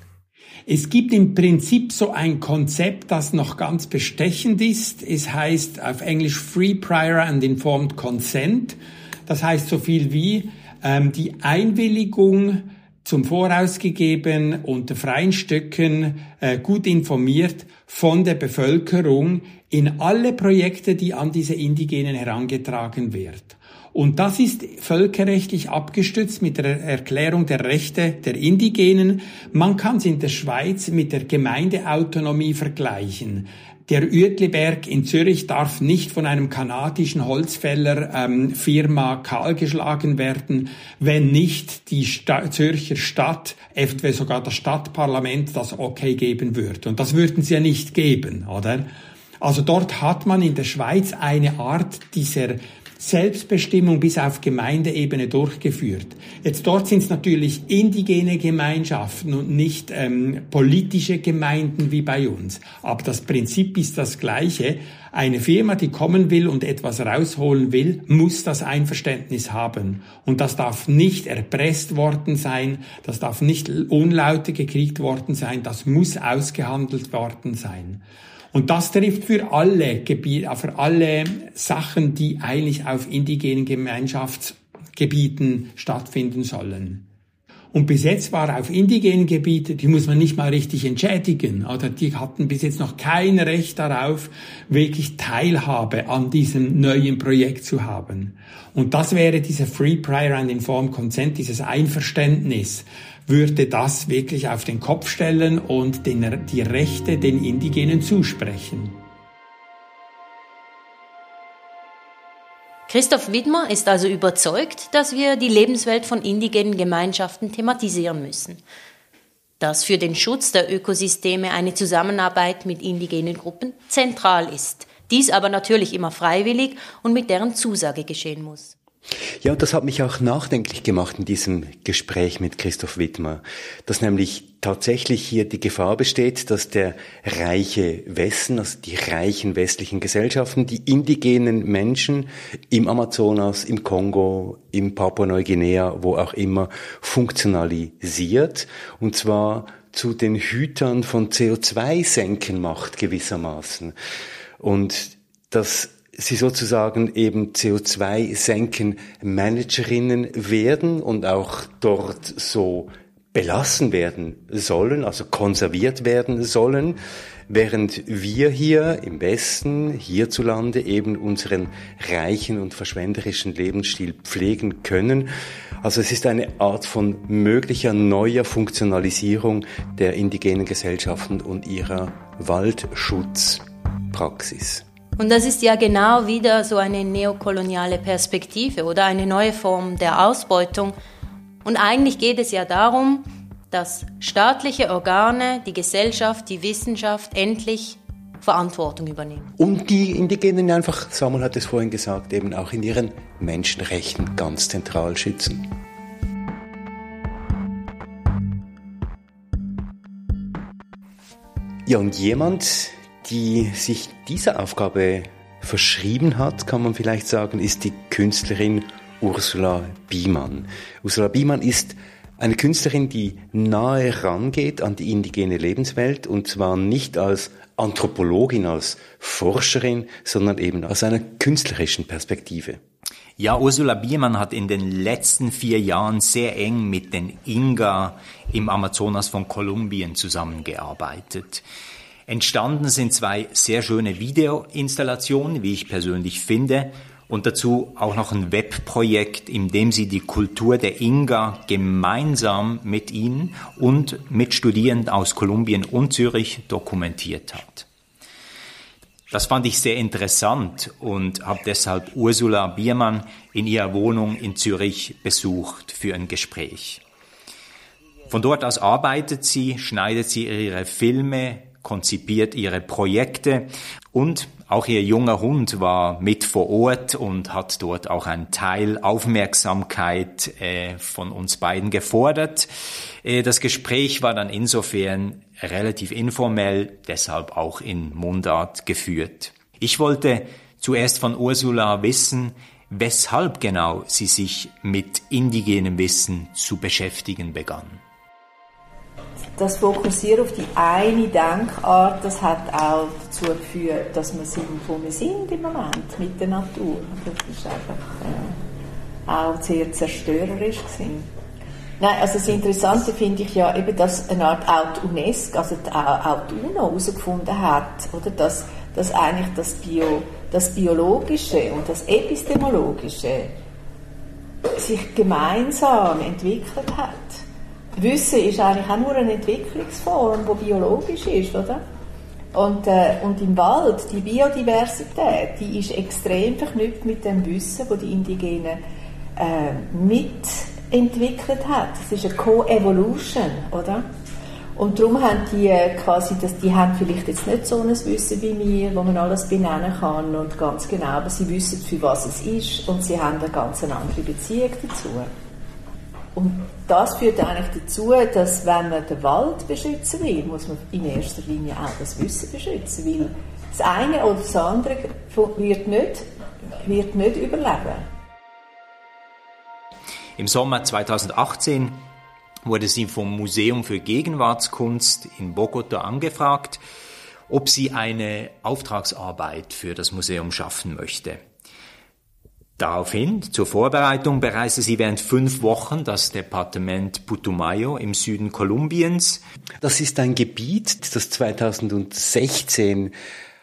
Es gibt im Prinzip so ein Konzept, das noch ganz bestechend ist. Es heißt auf Englisch Free Prior and Informed Consent. Das heißt so viel wie ähm, die Einwilligung zum Voraus gegeben, unter freien Stücken, äh, gut informiert von der Bevölkerung in alle Projekte, die an diese Indigenen herangetragen wird. Und das ist völkerrechtlich abgestützt mit der Erklärung der Rechte der Indigenen. Man kann es in der Schweiz mit der Gemeindeautonomie vergleichen. Der Uetliberg in Zürich darf nicht von einem kanadischen Holzfäller ähm, Firma kahlgeschlagen werden, wenn nicht die Sta Zürcher Stadt, eventuell sogar das Stadtparlament das okay geben würde. Und das würden sie ja nicht geben, oder? Also dort hat man in der Schweiz eine Art dieser Selbstbestimmung bis auf Gemeindeebene durchgeführt. Jetzt dort sind es natürlich indigene Gemeinschaften und nicht ähm, politische Gemeinden wie bei uns. Aber das Prinzip ist das gleiche. Eine Firma, die kommen will und etwas rausholen will, muss das Einverständnis haben. Und das darf nicht erpresst worden sein, das darf nicht Unlaute gekriegt worden sein, das muss ausgehandelt worden sein. Und das trifft für alle Gebiete, für alle Sachen, die eigentlich auf indigenen Gemeinschaftsgebieten stattfinden sollen. Und bis jetzt war auf indigenen Gebieten, die muss man nicht mal richtig entschädigen, oder die hatten bis jetzt noch kein Recht darauf, wirklich Teilhabe an diesem neuen Projekt zu haben. Und das wäre dieser Free Prior and Informed Consent, dieses Einverständnis, würde das wirklich auf den Kopf stellen und den, die Rechte den Indigenen zusprechen. Christoph Widmer ist also überzeugt, dass wir die Lebenswelt von indigenen Gemeinschaften thematisieren müssen. Dass für den Schutz der Ökosysteme eine Zusammenarbeit mit indigenen Gruppen zentral ist. Dies aber natürlich immer freiwillig und mit deren Zusage geschehen muss. Ja, und das hat mich auch nachdenklich gemacht in diesem Gespräch mit Christoph Wittmer, dass nämlich tatsächlich hier die Gefahr besteht, dass der reiche Westen, also die reichen westlichen Gesellschaften, die indigenen Menschen im Amazonas, im Kongo, im Papua-Neuguinea, wo auch immer, funktionalisiert, und zwar zu den Hütern von CO2-Senken macht gewissermaßen. Und das sie sozusagen eben CO2-Senken-Managerinnen werden und auch dort so belassen werden sollen, also konserviert werden sollen, während wir hier im Westen, hierzulande eben unseren reichen und verschwenderischen Lebensstil pflegen können. Also es ist eine Art von möglicher neuer Funktionalisierung der indigenen Gesellschaften und ihrer Waldschutzpraxis. Und das ist ja genau wieder so eine neokoloniale Perspektive oder eine neue Form der Ausbeutung. Und eigentlich geht es ja darum, dass staatliche Organe, die Gesellschaft, die Wissenschaft endlich Verantwortung übernehmen. Und die Indigenen einfach, Samuel hat es vorhin gesagt, eben auch in ihren Menschenrechten ganz zentral schützen. Ja, und jemand, die sich dieser Aufgabe verschrieben hat, kann man vielleicht sagen, ist die Künstlerin Ursula Biemann. Ursula Biemann ist eine Künstlerin, die nahe rangeht an die indigene Lebenswelt und zwar nicht als Anthropologin, als Forscherin, sondern eben aus einer künstlerischen Perspektive. Ja, Ursula Biermann hat in den letzten vier Jahren sehr eng mit den Inga im Amazonas von Kolumbien zusammengearbeitet. Entstanden sind zwei sehr schöne Videoinstallationen, wie ich persönlich finde, und dazu auch noch ein Webprojekt, in dem sie die Kultur der Inga gemeinsam mit ihnen und mit Studierenden aus Kolumbien und Zürich dokumentiert hat. Das fand ich sehr interessant und habe deshalb Ursula Biermann in ihrer Wohnung in Zürich besucht für ein Gespräch. Von dort aus arbeitet sie, schneidet sie ihre Filme, konzipiert ihre Projekte und auch ihr junger Hund war mit vor Ort und hat dort auch einen Teil Aufmerksamkeit äh, von uns beiden gefordert. Äh, das Gespräch war dann insofern relativ informell, deshalb auch in Mundart geführt. Ich wollte zuerst von Ursula wissen, weshalb genau sie sich mit indigenem Wissen zu beschäftigen begann das Fokussieren auf die eine Denkart, das hat auch dazu geführt, dass wir sind, wo wir sind im Moment mit der Natur. Das ist einfach äh, auch sehr zerstörerisch gewesen. Nein, also das Interessante finde ich ja eben, dass eine Art auch UNESCO, also auch die UNO herausgefunden hat, oder, dass, dass eigentlich das, Bio, das Biologische und das Epistemologische sich gemeinsam entwickelt hat. Wissen ist eigentlich auch nur eine Entwicklungsform, die biologisch ist, oder? Und, äh, und im Wald, die Biodiversität, die ist extrem verknüpft mit dem Wissen, das die Indigenen äh, mitentwickelt hat. Das ist eine Co-Evolution, oder? Und darum haben die äh, quasi, das, die haben vielleicht jetzt nicht so ein Wissen wie wir, wo man alles benennen kann und ganz genau, aber sie wissen, für was es ist und sie haben eine ganz andere Beziehung dazu. Und das führt eigentlich dazu, dass wenn man den Wald beschützen will, muss man in erster Linie auch das Wissen beschützen, weil das eine oder das andere wird nicht, wird nicht überleben. Im Sommer 2018 wurde sie vom Museum für Gegenwartskunst in Bogota angefragt, ob sie eine Auftragsarbeit für das Museum schaffen möchte. Daraufhin, zur Vorbereitung, bereiste sie während fünf Wochen das Departement Putumayo im Süden Kolumbiens. Das ist ein Gebiet, das 2016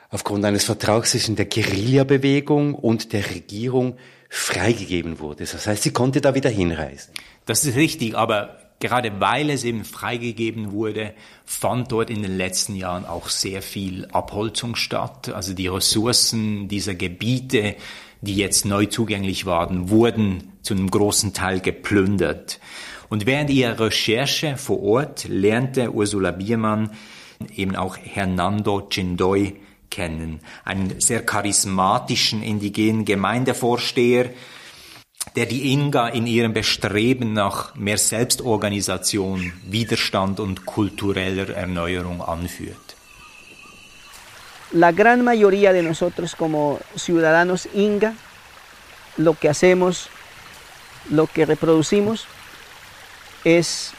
aufgrund eines Vertrags zwischen der Guerilla-Bewegung und der Regierung freigegeben wurde. Das heißt, sie konnte da wieder hinreisen. Das ist richtig, aber gerade weil es eben freigegeben wurde, fand dort in den letzten Jahren auch sehr viel Abholzung statt. Also die Ressourcen dieser Gebiete die jetzt neu zugänglich waren, wurden zu einem großen Teil geplündert. Und während ihrer Recherche vor Ort lernte Ursula Biermann eben auch Hernando Chindoy kennen, einen sehr charismatischen indigenen Gemeindevorsteher, der die Inga in ihrem Bestreben nach mehr Selbstorganisation, Widerstand und kultureller Erneuerung anführt. La gran mayoría de nosotros como ciudadanos inga, lo que hacemos, lo que reproducimos, es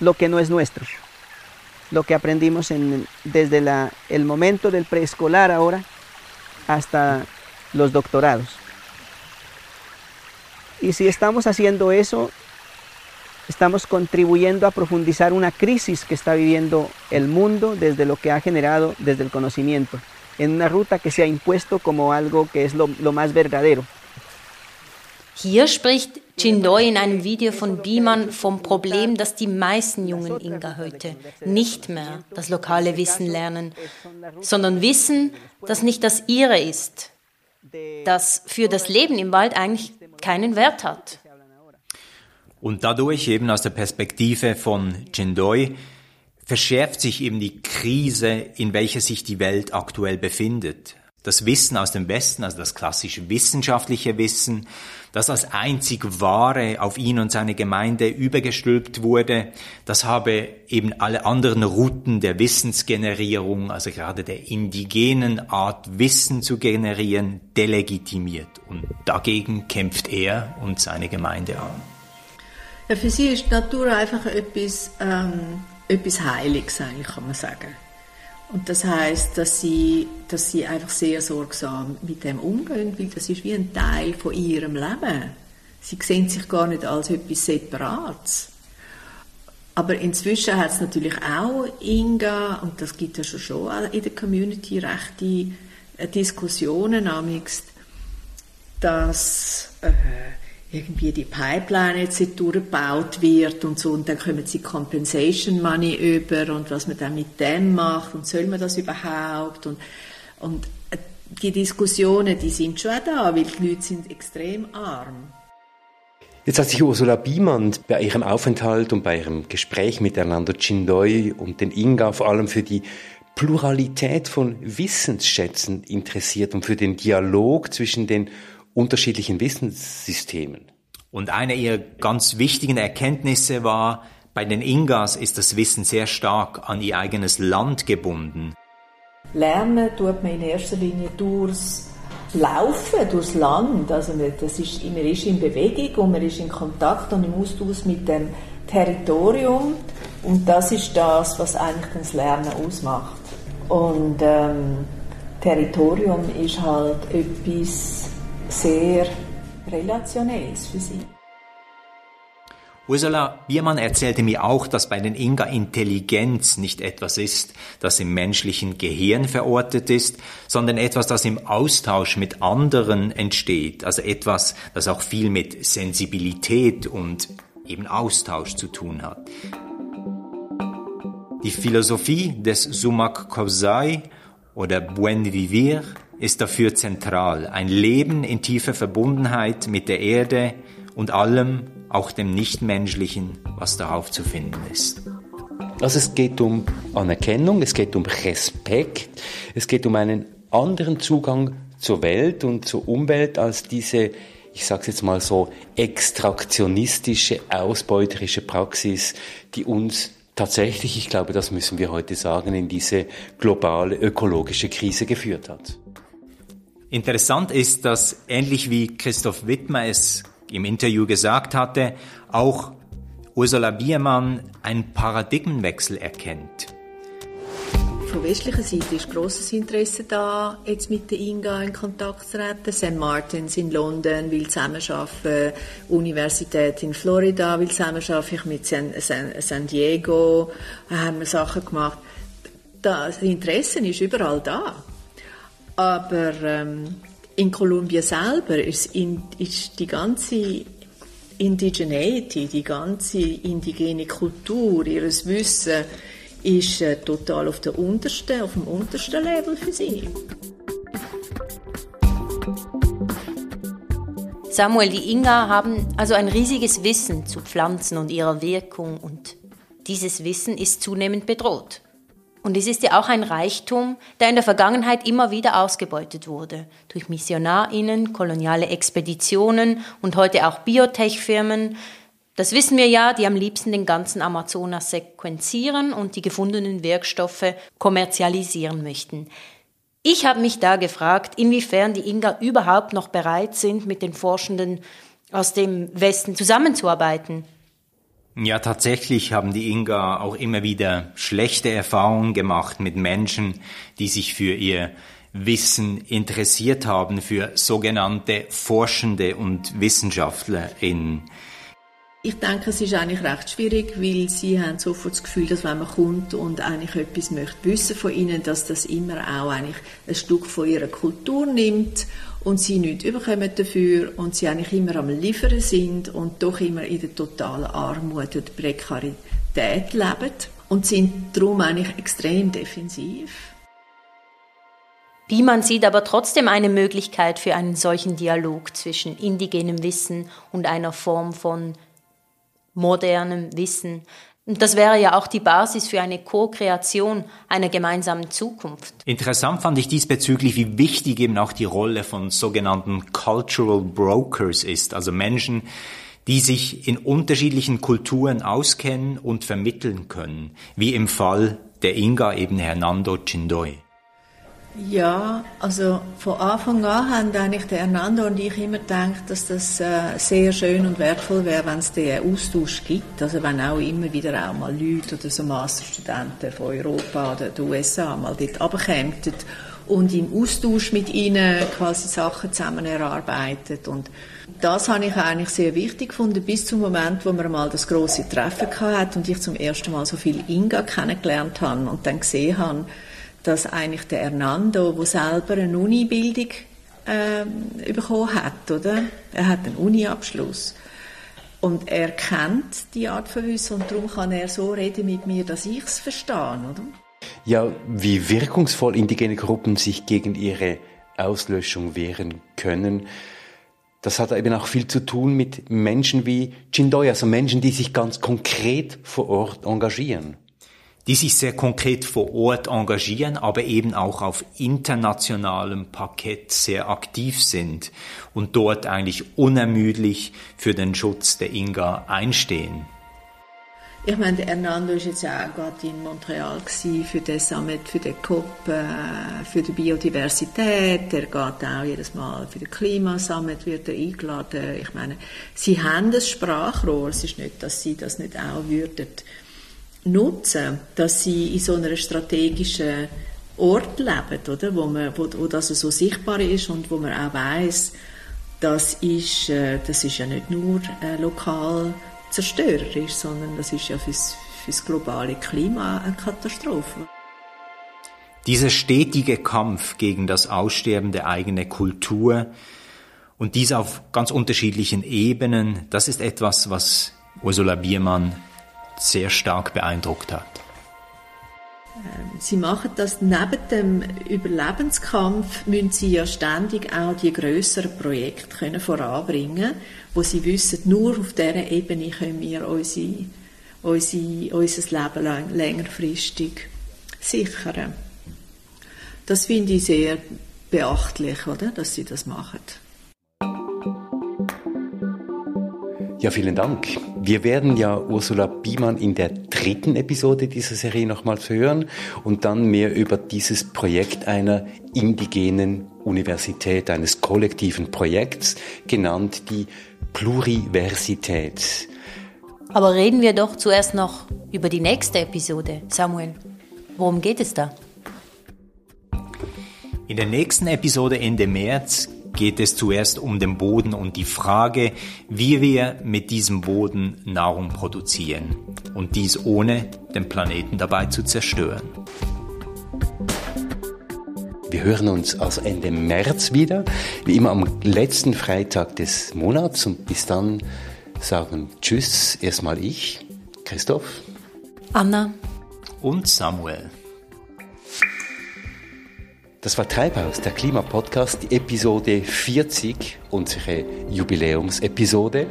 lo que no es nuestro. Lo que aprendimos desde el momento del preescolar ahora hasta los doctorados. Y si estamos haciendo eso, estamos contribuyendo a profundizar una crisis que está viviendo el mundo desde lo que ha generado desde el conocimiento, en una ruta que se ha impuesto como algo que es lo, lo más verdadero. Hier spricht Chindoy in einem Video von Biemann vom Problem, dass die meisten jungen Inga heute nicht mehr das lokale Wissen lernen, sondern wissen, dass nicht das ihre ist, das für das Leben im Wald eigentlich keinen Wert hat. Und dadurch eben aus der Perspektive von Chendoy verschärft sich eben die Krise, in welcher sich die Welt aktuell befindet. das Wissen aus dem Westen, also das klassische wissenschaftliche Wissen, das als einzig wahre auf ihn und seine Gemeinde übergestülpt wurde, das habe eben alle anderen Routen der Wissensgenerierung, also gerade der indigenen Art Wissen zu generieren, delegitimiert. Und dagegen kämpft er und seine Gemeinde an. Ja, für sie ist die Natur einfach etwas, ähm, etwas Heiliges, eigentlich, kann man sagen. Und das heißt, dass sie, dass sie einfach sehr sorgsam mit dem umgehen, weil das ist wie ein Teil von ihrem Leben. Sie sehen sich gar nicht als etwas Separates. Aber inzwischen hat es natürlich auch Inga, und das gibt ja schon in der Community rechte äh, Diskussionen, dass äh, irgendwie die Pipeline jetzt durchgebaut wird und so und dann kommen sie Compensation Money über und was man dann mit dem macht und soll man das überhaupt und, und äh, die Diskussionen, die sind schon da, weil die Leute sind extrem arm. Jetzt hat sich Ursula Biemann bei ihrem Aufenthalt und bei ihrem Gespräch mit Hernando Chindoy und den Inga vor allem für die Pluralität von Wissensschätzen interessiert und für den Dialog zwischen den unterschiedlichen Wissenssystemen. Und eine ihrer ganz wichtigen Erkenntnisse war, bei den Ingas ist das Wissen sehr stark an ihr eigenes Land gebunden. Lernen tut man in erster Linie durchs Laufen, durchs Land. Also das ist, man ist in Bewegung und man ist in Kontakt und im Austausch mit dem Territorium. Und das ist das, was eigentlich das Lernen ausmacht. Und ähm, Territorium ist halt etwas sehr Relationelles für sie. Ursula Biermann erzählte mir auch, dass bei den Inga Intelligenz nicht etwas ist, das im menschlichen Gehirn verortet ist, sondern etwas, das im Austausch mit anderen entsteht, also etwas, das auch viel mit Sensibilität und eben Austausch zu tun hat. Die Philosophie des Sumak Kozai oder Buen Vivir ist dafür zentral. Ein Leben in tiefer Verbundenheit mit der Erde und allem, auch dem Nichtmenschlichen, was darauf zu finden ist. Also es geht um Anerkennung, es geht um Respekt, es geht um einen anderen Zugang zur Welt und zur Umwelt als diese, ich sage es jetzt mal so, extraktionistische, ausbeuterische Praxis, die uns tatsächlich, ich glaube, das müssen wir heute sagen, in diese globale ökologische Krise geführt hat. Interessant ist, dass ähnlich wie Christoph Wittmer es im Interview gesagt hatte, auch Ursula Biermann einen Paradigmenwechsel erkennt. Von westlicher Seite ist grosses Interesse da, jetzt mit der Inga in Kontakt zu treten. St. Martins in London will zusammenarbeiten, Universität in Florida will zusammenarbeiten, ich mit San, San, San Diego haben wir Sachen gemacht. Das Interesse ist überall da. Aber ähm, in Kolumbien selber ist, in, ist die ganze Indigeneity, die ganze indigene Kultur, ihres Wissen, ist äh, total auf, der untersten, auf dem untersten Level für sie. Samuel, die Inga haben also ein riesiges Wissen zu Pflanzen und ihrer Wirkung und dieses Wissen ist zunehmend bedroht. Und es ist ja auch ein Reichtum, der in der Vergangenheit immer wieder ausgebeutet wurde. Durch MissionarInnen, koloniale Expeditionen und heute auch Biotech-Firmen. Das wissen wir ja, die am liebsten den ganzen Amazonas sequenzieren und die gefundenen Wirkstoffe kommerzialisieren möchten. Ich habe mich da gefragt, inwiefern die Inga überhaupt noch bereit sind, mit den Forschenden aus dem Westen zusammenzuarbeiten. Ja, tatsächlich haben die Inga auch immer wieder schlechte Erfahrungen gemacht mit Menschen, die sich für ihr Wissen interessiert haben, für sogenannte Forschende und WissenschaftlerInnen. Ich denke, es ist eigentlich recht schwierig, weil sie haben sofort das Gefühl, dass wenn man kommt und eigentlich etwas möchte wissen von ihnen, dass das immer auch eigentlich ein Stück von ihrer Kultur nimmt und sie nichts überkommen dafür und sie eigentlich immer am Liefern sind und doch immer in der totalen Armut und Prekarität leben und sind darum eigentlich extrem defensiv. Biemann sieht aber trotzdem eine Möglichkeit für einen solchen Dialog zwischen indigenem Wissen und einer Form von modernem Wissen. Und das wäre ja auch die Basis für eine Co-Kreation einer gemeinsamen Zukunft. Interessant fand ich diesbezüglich, wie wichtig eben auch die Rolle von sogenannten Cultural Brokers ist, also Menschen, die sich in unterschiedlichen Kulturen auskennen und vermitteln können, wie im Fall der Inga eben Hernando Chindoy. Ja, also von Anfang an haben eigentlich der Hernando und ich immer gedacht, dass das äh, sehr schön und wertvoll wäre, wenn es den Austausch gibt. Also wenn auch immer wieder auch mal Leute oder so Masterstudenten von Europa oder den USA mal dort runterkommen und im Austausch mit ihnen quasi Sachen zusammen erarbeitet. Und das habe ich eigentlich sehr wichtig gefunden, bis zum Moment, wo wir mal das große Treffen hatten und ich zum ersten Mal so viel Inga kennengelernt habe und dann gesehen habe, dass eigentlich der Hernando, der selber eine Uni-Bildung äh, bekommen hat, oder? Er hat einen Uni-Abschluss. Und er kennt die Art von Wissen und darum kann er so reden mit mir, dass ich es verstehe, oder? Ja, wie wirkungsvoll indigene Gruppen sich gegen ihre Auslöschung wehren können, das hat eben auch viel zu tun mit Menschen wie Chindoy, also Menschen, die sich ganz konkret vor Ort engagieren die sich sehr konkret vor Ort engagieren, aber eben auch auf internationalem Parkett sehr aktiv sind und dort eigentlich unermüdlich für den Schutz der Inga einstehen. Ich meine, Hernando war jetzt auch gerade in Montreal für den Summit, für den COP, äh, für die Biodiversität. Er geht auch jedes Mal für den Klimasummit, wird er eingeladen. Ich meine, sie haben das Sprachrohr. Es ist nicht, dass sie das nicht auch würden nutzen, dass sie in so einer strategischen Ort leben, oder? Wo, man, wo, wo das so sichtbar ist und wo man auch weiß, das ist, äh, das ist ja nicht nur äh, lokal zerstörerisch, sondern das ist ja fürs, fürs globale Klima eine Katastrophe. Dieser stetige Kampf gegen das Aussterben der eigenen Kultur und dies auf ganz unterschiedlichen Ebenen, das ist etwas, was Ursula Biermann sehr stark beeindruckt hat. Ähm, sie machen das neben dem Überlebenskampf, müssen Sie ja ständig auch die größeren Projekte können voranbringen, wo Sie wissen, nur auf dieser Ebene können wir unsere, unsere, unser Leben lang, längerfristig sichern. Das finde ich sehr beachtlich, oder, dass Sie das machen. Ja, vielen Dank. Wir werden ja Ursula Biemann in der dritten Episode dieser Serie nochmals hören und dann mehr über dieses Projekt einer indigenen Universität, eines kollektiven Projekts, genannt die Pluriversität. Aber reden wir doch zuerst noch über die nächste Episode, Samuel. Worum geht es da? In der nächsten Episode Ende März geht es zuerst um den Boden und die Frage, wie wir mit diesem Boden Nahrung produzieren und dies ohne den Planeten dabei zu zerstören. Wir hören uns also Ende März wieder, wie immer am letzten Freitag des Monats und bis dann sagen Tschüss erstmal ich, Christoph, Anna und Samuel. Das war Treibhaus, der Klimapodcast, die Episode 40, unsere Jubiläumsepisode.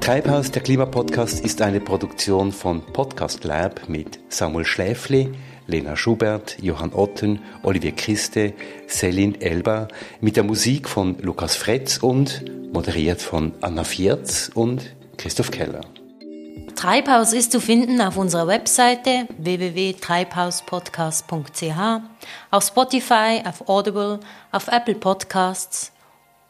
Treibhaus, der Klimapodcast, ist eine Produktion von Podcast Lab mit Samuel Schläfli, Lena Schubert, Johann Otten, Olivier Christe, Selin Elba, mit der Musik von Lukas Fretz und moderiert von Anna Viertz und Christoph Keller. Treibhaus ist zu finden auf unserer Webseite www.treibhauspodcast.ch, auf Spotify, auf Audible, auf Apple Podcasts.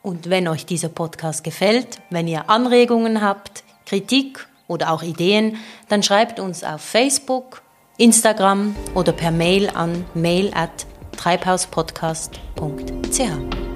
Und wenn euch dieser Podcast gefällt, wenn ihr Anregungen habt, Kritik oder auch Ideen, dann schreibt uns auf Facebook, Instagram oder per Mail an mail at treibhauspodcast.ch.